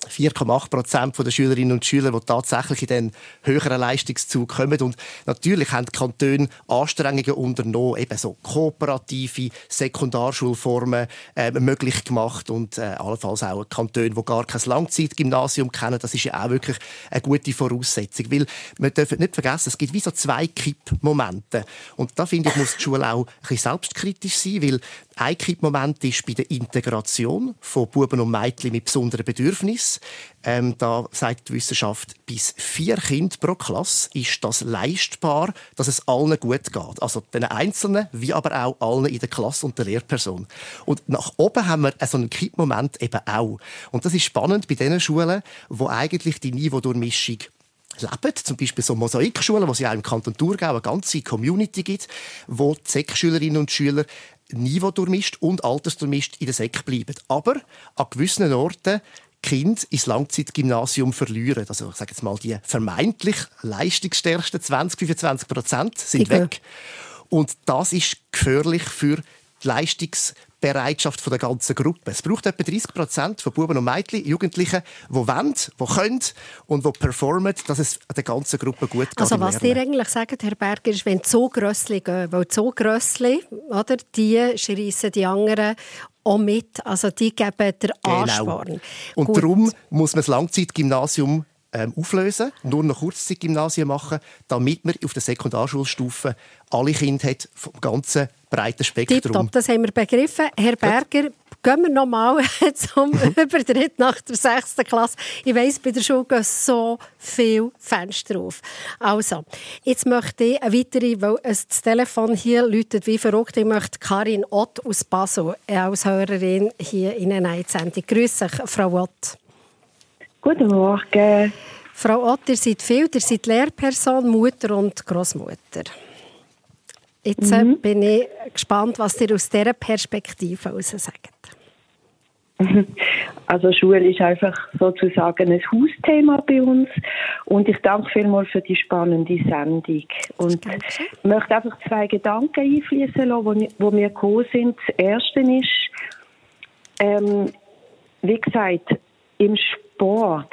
4,8 Prozent der Schülerinnen und Schüler, die tatsächlich in den höheren Leistungszug kommen. Und natürlich haben die Kantone Anstrengungen unternommen, eben so kooperative Sekundarschulformen äh, möglich gemacht und äh, allenfalls auch Kantone, die gar kein Langzeitgymnasium kennen. Das ist ja auch wirklich eine gute Voraussetzung, weil wir dürfen nicht vergessen, es gibt wie so zwei Kippmomente. Und da finde ich, muss die Schule auch ein bisschen selbstkritisch sein, weil ein Kippmoment ist bei der Integration von Buben und Mädchen mit besonderen Bedürfnissen. Ähm, da sagt die Wissenschaft, bis vier Kinder pro Klasse ist das leistbar, dass es allen gut geht. Also den Einzelnen, wie aber auch allen in der Klasse und der Lehrperson. Und nach oben haben wir so einen Kippmoment eben auch. Und das ist spannend bei den Schulen, wo eigentlich die Niveaudurchmischung leben. Zum Beispiel so Mosaikschulen, wo es ja auch im Kanton Thurgau eine ganze Community gibt, wo die Sek-Schülerinnen und Schüler Niveau durchmischt und altersdurchmischt in der Sek bleiben. Aber an gewissen Orten Kind ins Langzeitgymnasium verlieren. Also ich sage jetzt mal, die vermeintlich leistungsstärksten 20, 25 Prozent sind Ja. weg. Und das ist gefährlich für die Leistungsbereitschaft der ganzen Gruppe. Es braucht etwa 30 Prozent von Buben und Mädchen, Jugendlichen, die wollen, die können und die performen, dass es der ganzen Gruppe gut geht. Also was ihr eigentlich sagt, Herr Berger, ist, wenn die Zogrössli gehen, weil die Zogrössli, oder, die schreissen die anderen auch mit, also die geben den Ansporn. Genau. Und Gut. darum muss man das Langzeitgymnasium ähm, auflösen, nur noch Kurzzeitgymnasien machen, damit man auf der Sekundarschulstufe alle Kinder hat vom ganzen breiten Spektrum. Tipptopp, das haben wir begriffen. Herr Berger, gehen wir noch mal zum Mhm. Übertritt nach der 6. Klasse. Ich weiss, bei der Schule gehen so viele Fenster auf. Also, jetzt möchte ich eine weitere, weil das Telefon hier läutet wie verrückt. Ich möchte Karin Ott aus Basel als Hörerin hier in eine Sendung. Grüße euch, Frau Ott. Guten Morgen. Frau Ott, ihr seid viel, ihr seid Lehrperson, Mutter und Großmutter. Jetzt äh, bin ich gespannt, was ihr aus dieser Perspektive heraus sagt. Also Schule ist einfach sozusagen ein Hausthema bei uns und ich danke vielmals für die spannende Sendung und möchte einfach zwei Gedanken einfließen lassen, wo, wo mir gekommen sind. Das erste ist, ähm, wie gesagt, im Sport,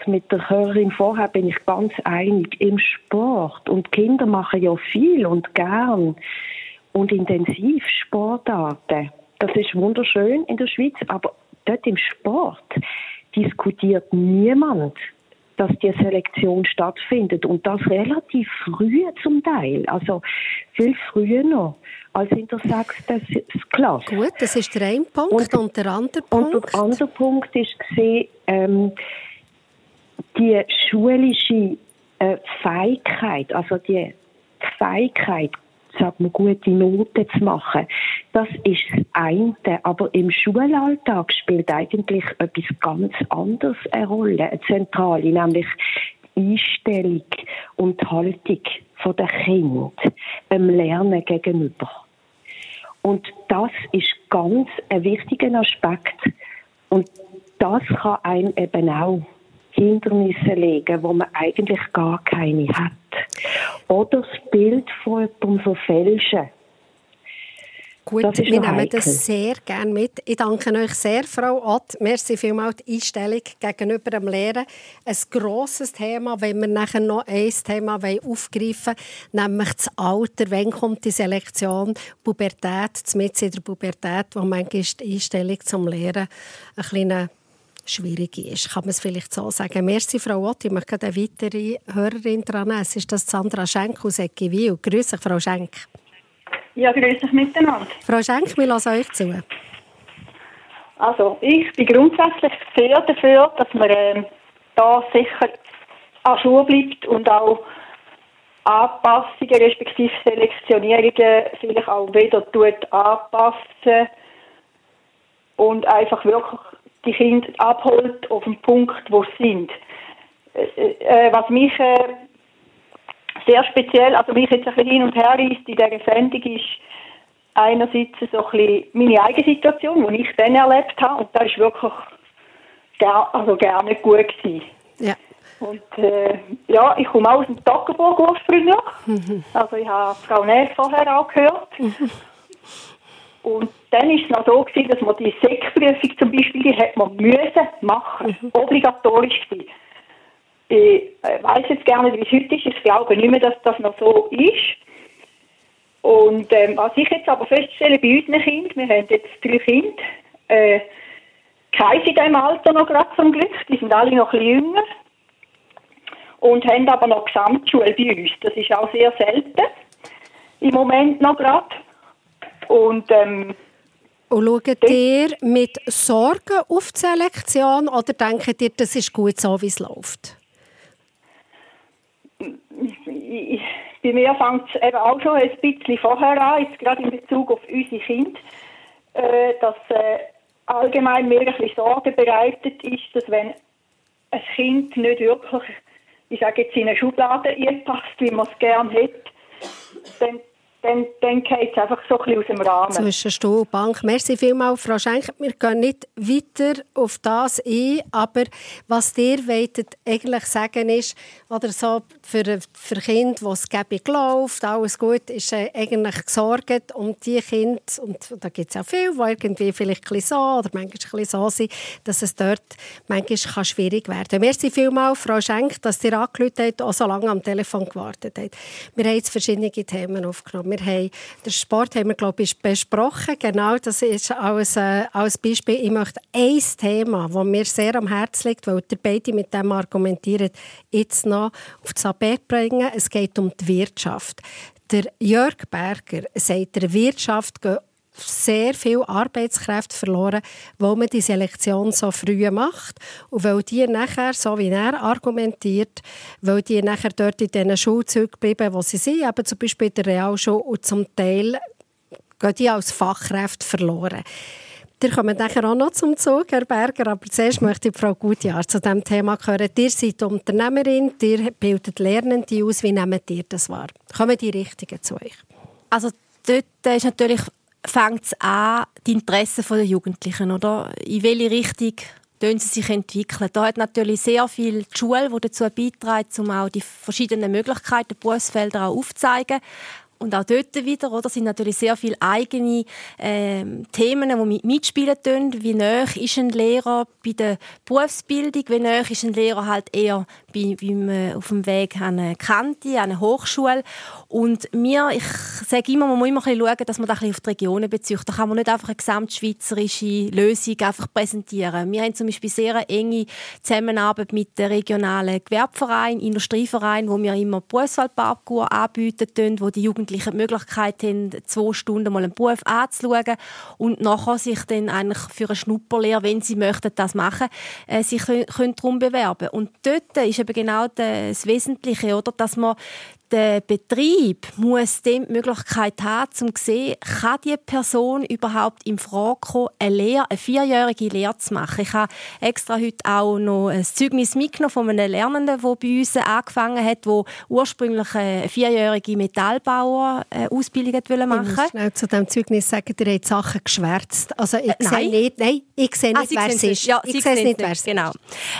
mit der Hörerin vorher bin ich ganz einig, im Sport und Kinder machen ja viel und gern und intensiv Sportarten. Das ist wunderschön in der Schweiz, aber dort im Sport diskutiert niemand dass die Selektion stattfindet und das relativ früh zum Teil, also viel früher noch als in der sechsten Klasse. Gut, das ist der eine Punkt. Und, und der andere Punkt? Und der andere Punkt ist gesehen, ähm, die schulische äh, Fähigkeit, also die Fähigkeit, sagt man, gute Noten zu machen. Das ist das eine. Aber im Schulalltag spielt eigentlich etwas ganz anderes eine Rolle, eine zentrale, nämlich Einstellung und Haltung der Kind dem Lernen gegenüber. Und das ist ganz ein wichtiger Aspekt. Und das kann einem eben auch Hindernisse legen, wo man eigentlich gar keine hat. Oder das Bild von jemandem verfälschen. Gut, wir nehmen das sehr gerne mit. Ich danke euch sehr, Frau Ott. Merci vielmals die Einstellung gegenüber dem Lehren. Ein grosses Thema, wenn wir nachher noch ein Thema aufgreifen wollen, nämlich das Alter. Wann kommt die Selektion? Pubertät, mit in der Pubertät, wo manchmal die Einstellung zum Lehren ein bisschen schwierig ist. Kann man es vielleicht so sagen. Merci, Frau Ott. Ich möchte eine weitere Hörerin dran nehmen. Es ist das Sandra Schenk aus Eckewil. Grüß dich, Frau Schenk. Ja, grüß dich miteinander. Frau Schenk, wir lassen euch zu. Also, ich bin grundsätzlich sehr dafür, dass man äh, da sicher an Schuhe bleibt und auch Anpassungen respektive Selektionierungen vielleicht auch wieder tut anpassen und einfach wirklich die Kinder abholt auf den Punkt, wo sie sind. Äh, äh, was mich äh, sehr speziell, also mich jetzt ein bisschen hin und her reißt in dieser Sendung, ist einerseits so ein bisschen meine eigene Situation, die ich dann erlebt habe, und das ist wirklich gar, also gar nicht gut gewesen. Ja. Und äh, ja, ich komme auch aus dem Toggenburg ursprünglich. Mhm. Also ich habe Frau Näs vorher auch gehört. Mhm. Und dann war es noch so, gewesen, dass man die Sekprüfung zum Beispiel, die hat man müssen machen, mhm. obligatorisch gewesen. Ich äh, weiß jetzt gerne, wie es heute ist. Ich glaube nicht mehr, dass das noch so ist. Und ähm, was ich jetzt aber feststelle bei unseren Kindern, wir haben jetzt drei Kinder, äh, keine in diesem Alter noch gerade zum Glück, die sind alle noch ein bisschen jünger und haben aber noch Gesamtschule bei uns. Das ist auch sehr selten im Moment noch gerade. Und, ähm, und schaut ihr mit Sorgen auf die Selektion oder denkt ihr, das ist gut so, wie es läuft? Bei mir fängt es eben auch schon ein bisschen vorher an, jetzt gerade in Bezug auf unsere Kinder, äh, dass äh, allgemein mir ein bisschen Sorgen bereitet ist, dass wenn ein Kind nicht wirklich, ich sage jetzt, in eine Schublade einpasst, wie man es gerne hätte, dann dann, dann geht es einfach so ein bisschen aus dem Rahmen. Zwischen Stuhl und Bank. Merci vielmals, Frau Schenk. Wir gehen nicht weiter auf das ein, aber was ihr wolltet eigentlich sagen ist, oder so für, für Kinder, die es gäbig läuft, alles gut, ist äh, eigentlich gesorgt um die Kinder, und da gibt es auch viele, die irgendwie vielleicht ein so oder manchmal ein bisschen so sind, dass es dort manchmal kann schwierig werden kann. Merci vielmals, Frau Schenk, dass ihr angerufen habt und so lange am Telefon gewartet habt. Wir haben jetzt verschiedene Themen aufgenommen. Wir haben den Sport haben wir, glaube ich, besprochen. Genau, das ist als, äh, als Beispiel. Ich möchte ein Thema, das mir sehr am Herzen liegt, weil ihr beide mit dem argumentieren, jetzt noch auf das Abend bringen. Es geht um die Wirtschaft. Der Jörg Berger sagt, der Wirtschaft gehen sehr viel Arbeitskräfte verloren, weil man die Selektion so früh macht und weil die nachher, so wie er argumentiert, weil die nachher dort in diesen Schulzügen bleiben, wo sie sind, eben zum Beispiel in der Realschule und zum Teil gehen die als Fachkräfte verloren. Ihr kommt nachher auch noch zum Zug, Herr Berger, aber zuerst möchte ich Frau Gutjahr zu diesem Thema hören. Ihr seid Unternehmerin, ihr bildet Lernende aus. Wie nehmt ihr das wahr? Kommen die Richtigen zu euch? Also dort ist natürlich fängt es an, die Interessen der Jugendlichen, oder? In welche Richtung sie sich entwickeln. Da hat natürlich sehr viel die Schule, die dazu beiträgt, um auch die verschiedenen Möglichkeiten, Berufsfelder auch aufzuzeigen. Und auch dort wieder oder, sind natürlich sehr viele eigene ähm, Themen, die mit mitspielen tun. Wie nah ist ein Lehrer bei der Berufsbildung? Wie nah ist ein Lehrer halt eher bei, beim, äh, auf dem Weg an eine Kante, an eine Hochschule? Und mir, ich sage immer, man muss immer ein schauen, dass man das auf die Regionen bezieht. Da kann man nicht einfach eine gesamtschweizerische Lösung einfach präsentieren. Wir haben zum Beispiel sehr eine enge Zusammenarbeit mit den regionalen Gewerbevereinen, Industrievereinen, wo wir immer Berufswahlparcours anbieten, wo die Jugendlichen die Möglichkeit haben, zwei Stunden mal einen Beruf anzuschauen und nachher sich dann eigentlich für eine Schnupperlehre, wenn sie möchten, das machen, äh, sich können, können darum bewerben. Und dort ist eben genau das Wesentliche, oder, dass man der Betrieb muss dem die Möglichkeit haben, um zu sehen, kann die Person überhaupt in Frage kommen, eine, Lehre, eine vierjährige Lehre zu machen. Ich habe extra heute auch noch ein Zeugnis mitgenommen von einem Lernenden, der bei uns angefangen hat, der ursprünglich eine vierjährige Metallbauer-Ausbildung machen Ich muss schnell zu diesem Zeugnis sagen, ihr habt Sachen geschwärzt. Also ich Äh, sehe nicht, nein, ich sehe Ah, nicht, Sie wer es ist. Ja, ich sehe es nicht, wer es ist. Genau.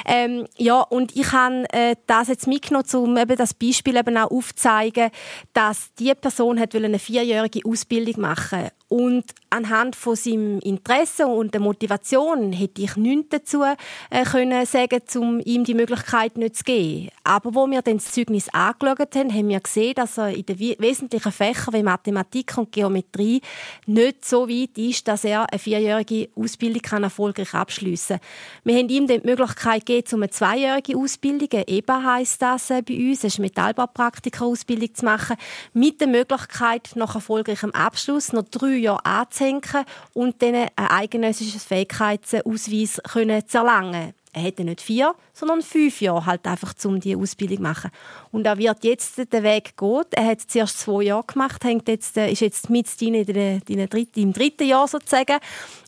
Ähm, ja, und ich habe äh, das jetzt mitgenommen, um eben das Beispiel eben auch aufzuzeigen, dass die Person hat wollte eine vierjährige Ausbildung machen und anhand von seinem Interesse und der Motivation hätte ich nichts dazu äh, können sagen, um ihm die Möglichkeit nicht zu geben. Aber wo wir dann das Zeugnis angeschaut haben, haben wir gesehen, dass er in den we- wesentlichen Fächern wie Mathematik und Geometrie nicht so weit ist, dass er eine vierjährige Ausbildung kann erfolgreich abschließen kann. Wir haben ihm dann die Möglichkeit gegeben, um eine zweijährige Ausbildung, EBA heisst das äh, bei uns, das ist eine Metallbaupraktiker-Ausbildung zu machen, mit der Möglichkeit, nach erfolgreichem Abschluss noch drei Jahre anzuhängen und dann ein eidgenössisches Fähigkeitsausweis zu erlangen. Er hätte nicht vier, sondern fünf Jahre halt einfach, um die Ausbildung zu machen. Und er wird jetzt den Weg gehen. Er hat zuerst zwei Jahre gemacht, hängt jetzt, äh, ist jetzt mit in, im dritten Jahr sozusagen.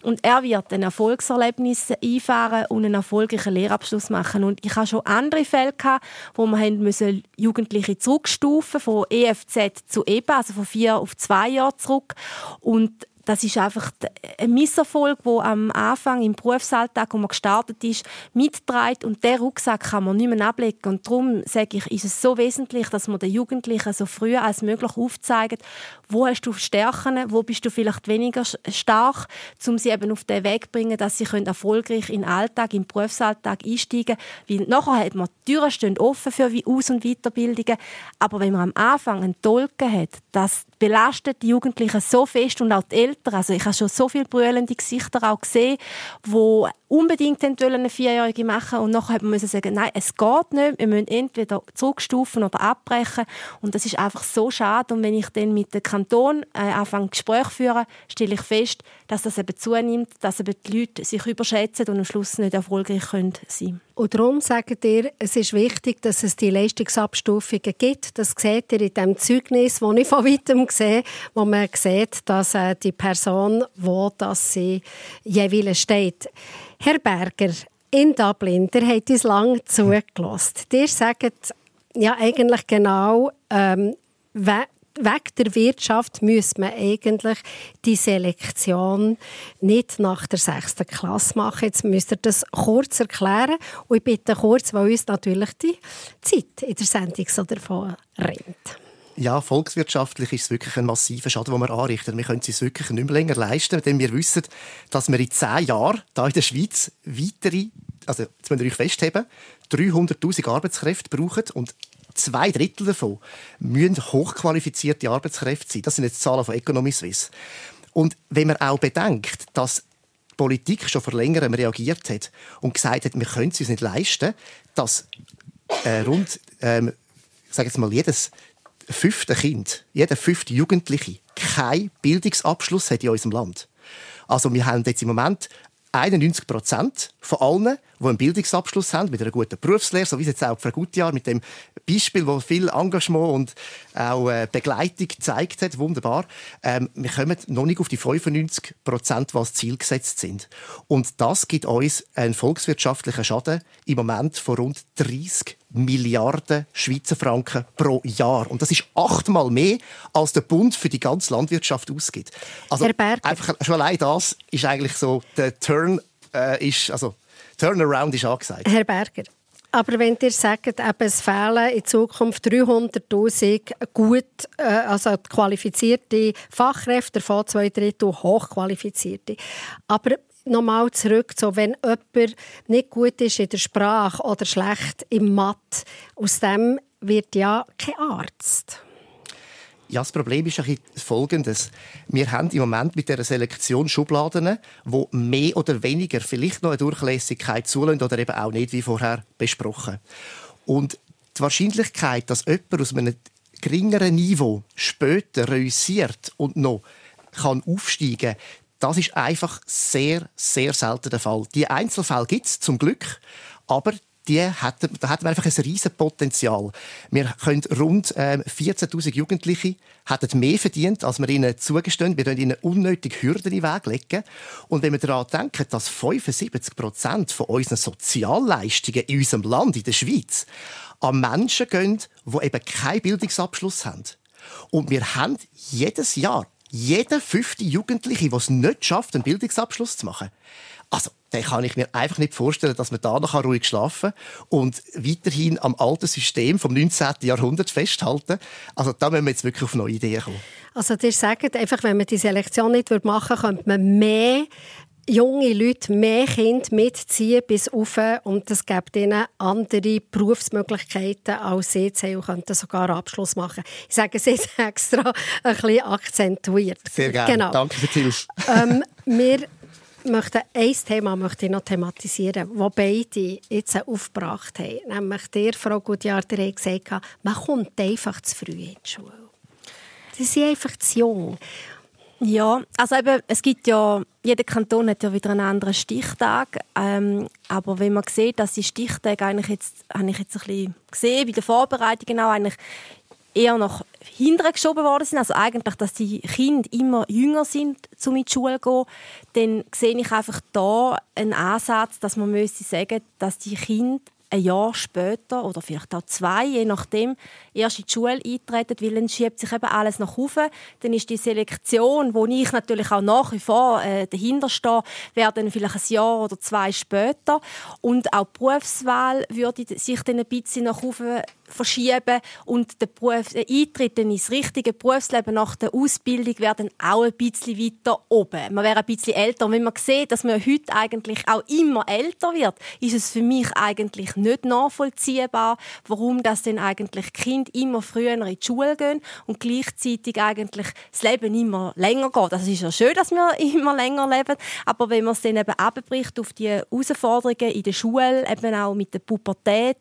Und er wird ein Erfolgserlebnis einfahren und einen erfolgreichen Lehrabschluss machen. Und ich hatte schon andere Fälle, gehabt, wo wir haben müssen Jugendliche zurückstufen von EFZ zu EBA, also von vier auf zwei Jahre zurück. Und das ist einfach ein Misserfolg, wo am Anfang im Berufsalltag, wo man gestartet ist, mitträgt und der Rucksack kann man nicht mehr ablegen. Und darum sage ich, ist es so wesentlich, dass man den Jugendlichen so früh als möglich aufzeigt, wo hast du Stärken, wo bist du vielleicht weniger stark, um sie eben auf den Weg zu bringen, dass sie erfolgreich in den Alltag, im Berufsalltag einsteigen können. Weil nachher hat man die Türen stehen offen für Aus- und Weiterbildungen. Aber wenn man am Anfang einen Tolken hat, das belastet die Jugendlichen so fest und auch die Eltern. Also ich habe schon so viele brüllende Gesichter auch gesehen, wo unbedingt eine Vierjährige machen und nachher müssen sagen, nein, es geht nicht, wir müssen entweder zurückstufen oder abbrechen. Und das ist einfach so schade. Und wenn ich dann mit dem Kanton äh, anfange Gespräche führen, stelle ich fest, dass das eben zunimmt, dass eben die Leute sich überschätzen und am Schluss nicht erfolgreich können sein Und darum sagt ihr, es ist wichtig, dass es die Leistungsabstufungen gibt. Das seht ihr in dem Zeugnis, das ich von weitem sehe, wo man sieht, dass äh, die Person, wo das sie jeweils steht. Herr Berger, in Dublin, der hat uns lange zugelassen. Ihr sagt ja eigentlich genau, ähm, Weg der Wirtschaft müsste man eigentlich die Selektion nicht nach der sechsten Klasse machen. Jetzt müsst ihr das kurz erklären. Und ich bitte kurz, weil uns natürlich die Zeit in der Sendung so davon rennt. Ja, volkswirtschaftlich ist es wirklich ein massiver Schaden, den wir anrichten. Wir können es uns wirklich nicht mehr länger leisten, denn wir wissen, dass wir in zehn Jahren hier in der Schweiz weitere, also jetzt müssen wir euch festheben, 300'000 Arbeitskräfte brauchen und zwei Drittel davon müssen hochqualifizierte Arbeitskräfte sein. Das sind jetzt Zahlen von Economy Suisse. Und wenn man auch bedenkt, dass die Politik schon vor längerem reagiert hat und gesagt hat, wir können es uns nicht leisten, dass äh, rund, ähm, sage jetzt mal, jedes fünfte Kind, jeder fünfte Jugendliche keinen Bildungsabschluss hat in unserem Land. Also wir haben jetzt im Moment 91 Prozent von allen, die einen Bildungsabschluss haben, mit einer guten Berufslehre, so wie es jetzt auch Frau Gutjahr mit dem Beispiel, wo viel Engagement und auch äh, Begleitung gezeigt hat, wunderbar. Ähm, wir kommen noch nicht auf die 95 Prozent, was Ziel gesetzt sind. Und das gibt uns einen volkswirtschaftlichen Schaden im Moment von rund 30 Milliarden Schweizer Franken pro Jahr. Und das ist achtmal mehr, als der Bund für die ganze Landwirtschaft ausgibt. Also einfach schon allein das ist eigentlich so der Turn äh, ist also Turnaround ist angesagt. Herr Berger, Aber wenn ihr sagt, eben, es fehlen in Zukunft 300'000 gut, äh, also qualifizierte Fachkräfte, davon zwei Drittel hochqualifizierte. Aber nochmal zurück, so, wenn jemand nicht gut ist in der Sprache oder schlecht im Mathe, aus dem wird ja kein Arzt. Ja, das Problem ist ein folgendes. Wir haben im Moment mit dieser Selektion Schubladen, wo mehr oder weniger vielleicht noch eine Durchlässigkeit zulassen oder eben auch nicht, wie vorher besprochen. Und die Wahrscheinlichkeit, dass jemand aus einem geringeren Niveau später reüssiert und noch kann aufsteigen das ist einfach sehr, sehr selten der Fall. Die Einzelfälle gibt es zum Glück, aber die hätten, da hätten wir einfach ein riesen Potenzial. Wir können rund äh, 14.000 Jugendliche hätten mehr verdient, als wir ihnen zugestehen. Wir können ihnen unnötig Hürden in den Weg legen. Und wenn wir daran denken, dass 75 Prozent von unseren Sozialleistungen in unserem Land, in der Schweiz, an Menschen gehen, die eben keinen Bildungsabschluss haben. Und wir haben jedes Jahr jeder fünfte Jugendliche, der es nicht schafft, einen Bildungsabschluss zu machen. Also, dann kann ich mir einfach nicht vorstellen, dass man da noch ruhig schlafen kann und weiterhin am alten System vom 19. Jahrhundert festhalten. Also da müssen wir jetzt wirklich auf neue Ideen kommen. Also ihr sagt einfach, wenn man die Selektion nicht machen würde, könnte man mehr junge Leute, mehr Kinder mitziehen bis auf und das gibt ihnen andere Berufsmöglichkeiten als sie jetzt haben und könnten sogar Abschluss machen. Ich sage es jetzt extra ein bisschen akzentuiert. Sehr gerne. Genau. Danke für die Hilfe. Ähm, wir möchte ein Thema möchte ich noch thematisieren, das beide jetzt aufgebracht haben. Nämlich der Frau Gutjahr, der hat gesagt, man kommt einfach zu früh in die Schule. Sie sind einfach zu jung. Ja, also eben, es gibt ja, jeder Kanton hat ja wieder einen anderen Stichtag. Ähm, aber wenn man sieht, dass die Stichtage eigentlich jetzt, habe ich jetzt ein bisschen gesehen, bei den Vorbereitungen auch eigentlich eher nach hinten geschoben worden sind, also eigentlich, dass die Kinder immer jünger sind, um in die Schule zu gehen, dann sehe ich einfach da einen Ansatz, dass man müsste sagen, dass die Kinder ein Jahr später oder vielleicht auch zwei, je nachdem, erst in die Schule eintreten, weil dann schiebt sich eben alles nach oben. Dann ist die Selektion, wo ich natürlich auch nach wie vor äh, dahinter stehe, wäre dann vielleicht ein Jahr oder zwei später. Und auch die Berufswahl würde sich dann ein bisschen nach oben verschieben und der, Beruf, der Eintritt ins richtige Berufsleben nach der Ausbildung wäre dann auch ein bisschen weiter oben. Man wäre ein bisschen älter. Und wenn man sieht, dass man heute eigentlich auch immer älter wird, ist es für mich eigentlich nicht nachvollziehbar, warum das denn eigentlich Kind immer früher in die Schule gehen und gleichzeitig eigentlich das Leben immer länger geht. Also es ist ja schön, dass wir immer länger leben, aber wenn man es dann eben abbricht auf die Herausforderungen in der Schule, eben auch mit der Pubertät,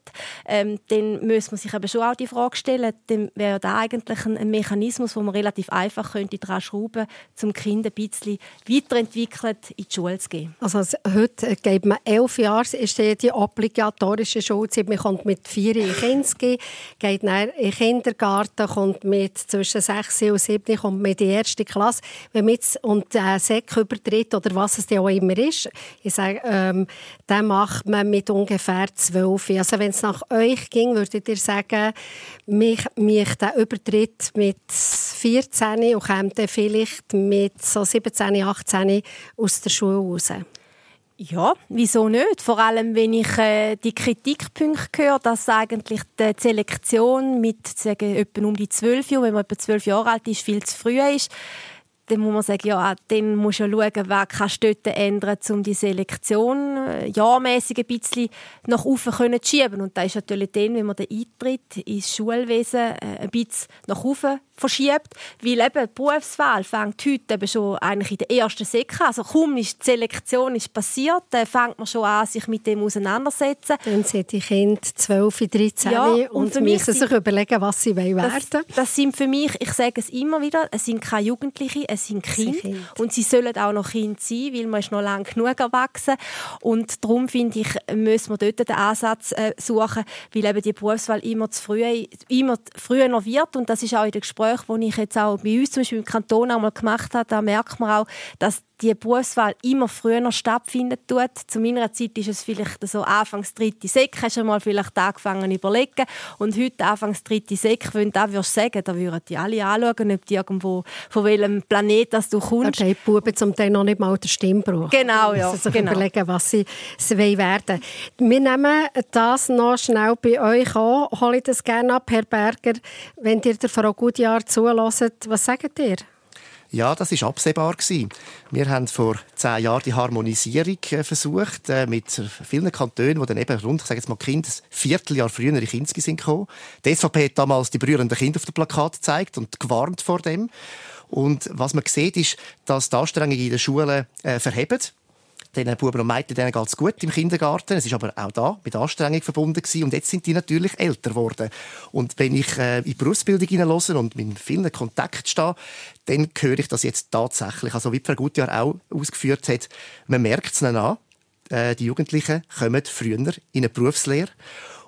ähm, dann muss man sich eben schon auch die Frage stellen, dann wäre da eigentlich ein, Mechanismus, wo man relativ einfach könnte daran schrauben, zum Kind ein bisschen weiterentwickelt in die Schule zu gehen. Also heute geht man elf Jahre, ist die obligatorische Schulzeit, man kommt mit vier in Kinski, geht dann in den Kindergarten, kommt mit zwischen sechs und sieben, kommt mit in die erste Klasse. Wenn man jetzt und äh, Sek übertritt oder was es auch immer ist, ich sage, ähm, dann macht man mit ungefähr zwölf. Also wenn es nach euch ging, würdet ihr sagen, mich, mich der Übertritt mit 14 und kommt dann vielleicht mit so 17, 18 aus der Schule raus? Ja, wieso nicht? Vor allem, wenn ich äh, die Kritikpunkte höre, dass eigentlich die Selektion mit sagen, etwa um die zwölf Jahren, wenn man etwa zwölf Jahre alt ist, viel zu früh ist dann muss man sagen, ja, dann musst du schauen, wer kannst du dort ändern, um die Selektion äh, jahrmäßig ein bisschen nach oben zu schieben. Und da ist natürlich dann, wenn man den Eintritt ins Schulwesen äh, ein bisschen nach oben verschiebt, weil eben die Berufswahl fängt heute eben schon eigentlich in der ersten Säcke an. Also kaum ist die Selektion ist passiert, dann fängt man schon an, sich mit dem auseinandersetzen. Dann sind die Kinder 12, 13 ja, und, und müssen sich überlegen, was sie werden wollen. Das, das sind für mich, ich sage es immer wieder, es sind keine Jugendlichen, es sind Kinder. Kind. Und sie sollen auch noch Kinder sein, weil man ist noch lange genug erwachsen. Und darum finde ich, müssen wir dort den Ansatz äh, suchen, weil eben die Berufswahl immer zu früh, immer früher noch wird und das ist auch in den Gesprächen, die ich jetzt auch bei uns zum Beispiel im Kanton auch mal gemacht habe, da merkt man auch, dass die Berufswahl immer früher stattfinden tut. Zu meiner Zeit ist es vielleicht so Anfangs dritte Sek, hast du mal vielleicht angefangen zu überlegen. Und heute Anfangs dritte Sek, wenn du das sagen da würden die alle anschauen, ob die irgendwo, von welchem Planet das du kommst. Da haben die Buben zum Teil noch nicht mal den Stimmbruch. Genau, ja. Sich genau. überlegen, was sie, sie werden Wir nehmen das noch schnell bei euch an. Hole ich das gerne ab, Herr Berger. Wenn ihr der Frau Gutjahr zulässt, was sagt ihr? Ja, das ist absehbar gewesen. Wir haben vor zehn Jahren die Harmonisierung äh, versucht äh, mit vielen Kantonen, die dann eben rund, ich sage jetzt mal, Kinder ein Vierteljahr früher in Kinski sind gekommen. Die SVP hat damals die berührenden Kinder auf dem Plakat gezeigt und gewarnt vor dem. Und was man sieht, ist, dass die Anstrengungen in den Schulen äh, verheben. Den Buben und Mädchen denen es gut im Kindergarten. Es ist aber auch da mit Anstrengung verbunden gewesen. Und jetzt sind die natürlich älter geworden. Und wenn ich äh, in die Berufsbildung hineinhöre und mit vielen Kontakt stehe, dann höre ich das jetzt tatsächlich. Also wie Frau Gutjahr auch ausgeführt hat, man merkt es ihnen an. Äh, die Jugendlichen kommen früher in eine Berufslehre.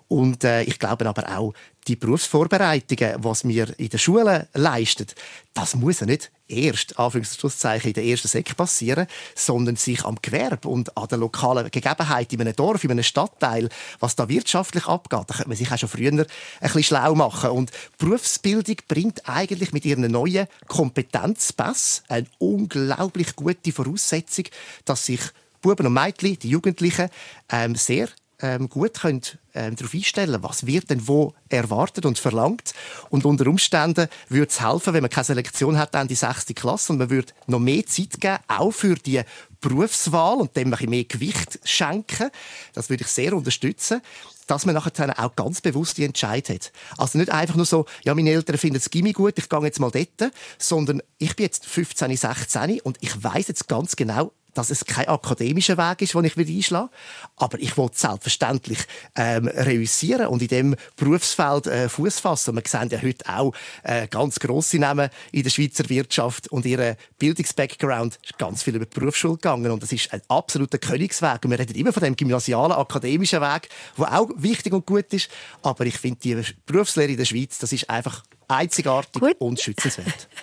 Und äh, ich glaube aber auch, die Berufsvorbereitungen, was wir in der Schule leisten, das muss ja nicht erst, Anführungszeichen, in der ersten Sek passieren, sondern sich am Gewerbe und an der lokalen Gegebenheit in einem Dorf, in einem Stadtteil, was da wirtschaftlich abgeht, da könnte man sich auch schon früher ein bisschen schlau machen. Und Berufsbildung bringt eigentlich mit ihren neuen Kompetenzpass eine unglaublich gute Voraussetzung, dass sich Buben und Mädchen, die Jugendlichen, ähm, sehr ähm, gut können, ähm, darauf einstellen was wird denn wo erwartet und verlangt. Und unter Umständen würde es helfen, wenn man keine Selektion hat an die sechste Klasse und man würde noch mehr Zeit geben, auch für die Berufswahl und dem ein mehr Gewicht schenken. Das würde ich sehr unterstützen dass man nachher auch ganz bewusst die Entscheid hat. Also nicht einfach nur so, ja, meine Eltern finden das Gimmi gut, ich gehe jetzt mal dort, sondern ich bin jetzt 15, 16 und ich weiß jetzt ganz genau, dass es kein akademischer Weg ist, den ich einschlagen will. Aber ich will selbstverständlich ähm, reüssieren und in dem Berufsfeld äh, Fuß fassen. Wir sehen ja heute auch äh, ganz grosse Namen in der Schweizer Wirtschaft und ihr Bildungsbackground ist ganz viel über die Berufsschule gegangen und das ist ein absoluter Königsweg. Und wir reden immer von dem gymnasialen akademischen Weg, der auch wichtig und gut ist. Aber ich finde die Berufslehre in der Schweiz, das ist einfach einzigartig Gut. und schützenswert.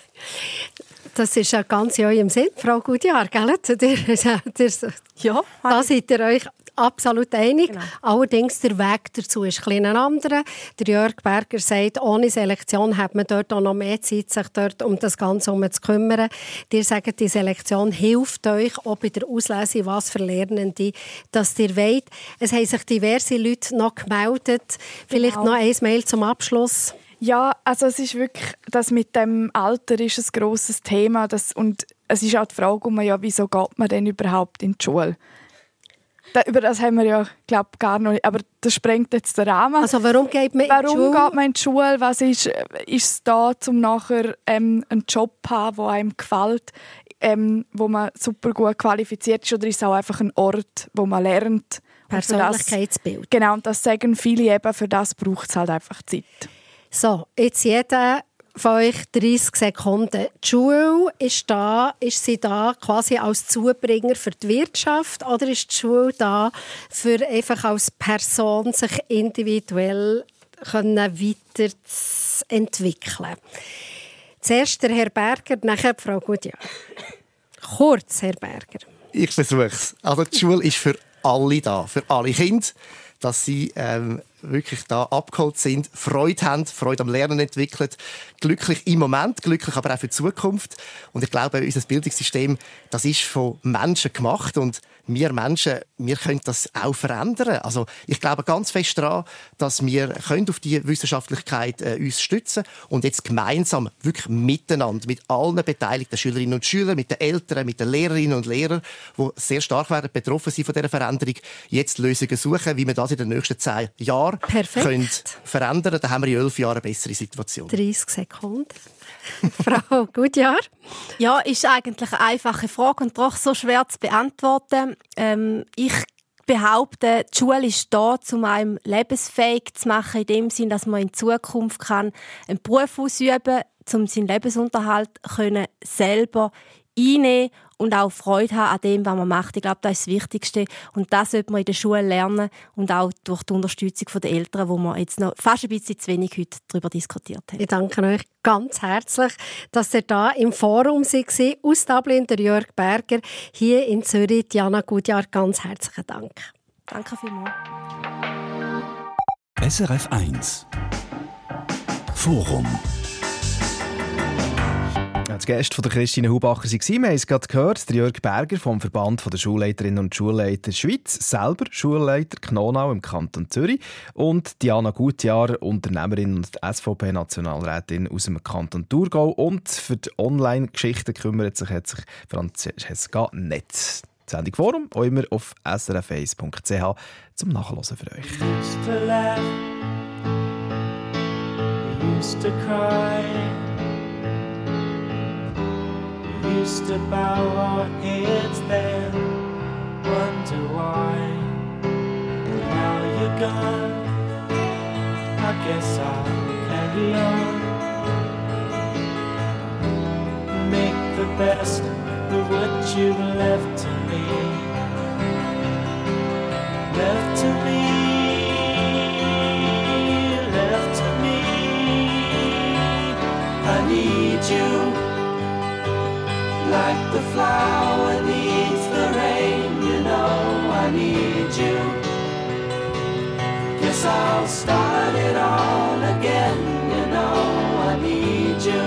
Das ist ja ganz in eurem Sinn, Frau Gutjahr, gell? Ja, da seid ihr euch absolut einig. Genau. Allerdings der Weg dazu ist ein bisschen ein anderer. Der Jörg Berger sagt, ohne Selektion hat man dort auch noch mehr Zeit, sich dort um das Ganze herum zu kümmern. Ihr sagt, die Selektion hilft euch auch bei der Auslese, was für Lernende, dass ihr wollt. Es haben sich diverse Leute noch gemeldet. Vielleicht Genau. noch ein Mail zum Abschluss. Ja, also es ist wirklich, das mit dem Alter ist ein grosses Thema. Das, und es ist auch die Frage, um, ja, wieso geht man denn überhaupt in die Schule? Da, über das haben wir ja, glaube gar noch nicht. Aber das sprengt jetzt den Rahmen. Also warum geht man in die Warum Schule? geht man in die Schule? Was ist, ist es da, um nachher ähm, einen Job zu haben, der einem gefällt, ähm, wo man super gut qualifiziert ist? Oder ist es auch einfach ein Ort, wo man lernt? Und für das- Persönlichkeitsbild. Genau, und das sagen viele eben, für das braucht es halt einfach Zeit. So, jetzt jeder von euch 30 Sekunden. Die Schule ist da, ist sie da quasi als Zubringer für die Wirtschaft oder ist die Schule da, für einfach als Person sich individuell können weiter zu entwickeln? Zuerst der Herr Berger, nachher die Frau Gutjahr. Kurz, Herr Berger. Ich versuche es. Also die Schule ist für alle da, für alle Kinder, dass sie ähm, wirklich da abgeholt sind, Freude haben, Freude am Lernen entwickeln, glücklich im Moment, glücklich aber auch für die Zukunft. Und ich glaube, unser Bildungssystem, das ist von Menschen gemacht und wir Menschen, wir können das auch verändern. Also ich glaube ganz fest daran, dass wir können auf die Wissenschaftlichkeit äh, uns stützen und jetzt gemeinsam, wirklich miteinander, mit allen beteiligten Schülerinnen und Schülern, mit den Eltern, mit den Lehrerinnen und Lehrern, die sehr stark werden betroffen sind von dieser Veränderung, jetzt Lösungen suchen, wie wir das in den nächsten zehn Jahren Perfekt. können verändern. Dann haben wir in elf Jahren eine bessere Situation. 30 Sekunden. Frau Gutjahr. Ja, ist eigentlich eine einfache Frage und doch so schwer zu beantworten. Ähm, ich behaupte, die Schule ist da, um einem lebensfähig zu machen, in dem Sinn, dass man in Zukunft kann einen Beruf ausüben kann, um seinen Lebensunterhalt können selber einnehmen und auch Freude haben an dem, was man macht. Ich glaube, das ist das Wichtigste. Und das sollte man in der Schule lernen und auch durch die Unterstützung der Eltern, wo man jetzt noch fast ein bisschen zu wenig heute darüber diskutiert hat. Ich danke euch ganz herzlich, dass ihr da im Forum war. Aus Dublin, der Jörg Berger, hier in Zürich, Diana Gutjahr, ganz herzlichen Dank. Danke vielmals. SRF 1 Forum ja, die Gäste von Christine Hubacher waren, wir haben es gerade gehört, der Jörg Berger vom Verband der Schulleiterinnen und Schulleiter Schweiz, selber Schulleiter Knonau im Kanton Zürich und Diana Gutjahr, Unternehmerin und SVP-Nationalrätin aus dem Kanton Thurgau und für die Online-Geschichten kümmert sich, hat sich Francesca Netz. Die Sendung Forum auch immer auf srf1.ch zum Nachlesen für euch. used to cry. We used to bow our heads then, wonder why. Now you're gone, I guess I'll carry on. Make the best of what you've left to me. Left to like the flower needs the rain. You know I need you. Guess I'll start it all again. You know I need you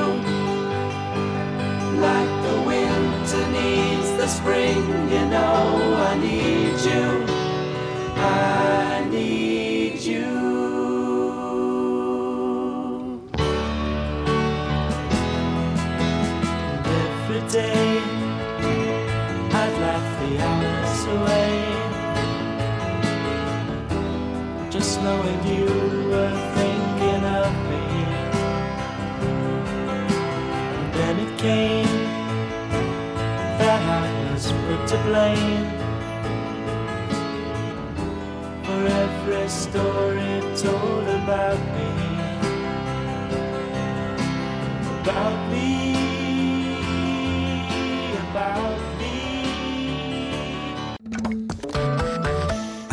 like the winter needs the spring. You know I need you. I need knowing you were thinking of me. And then it came that I was put to blame for every story told about me. About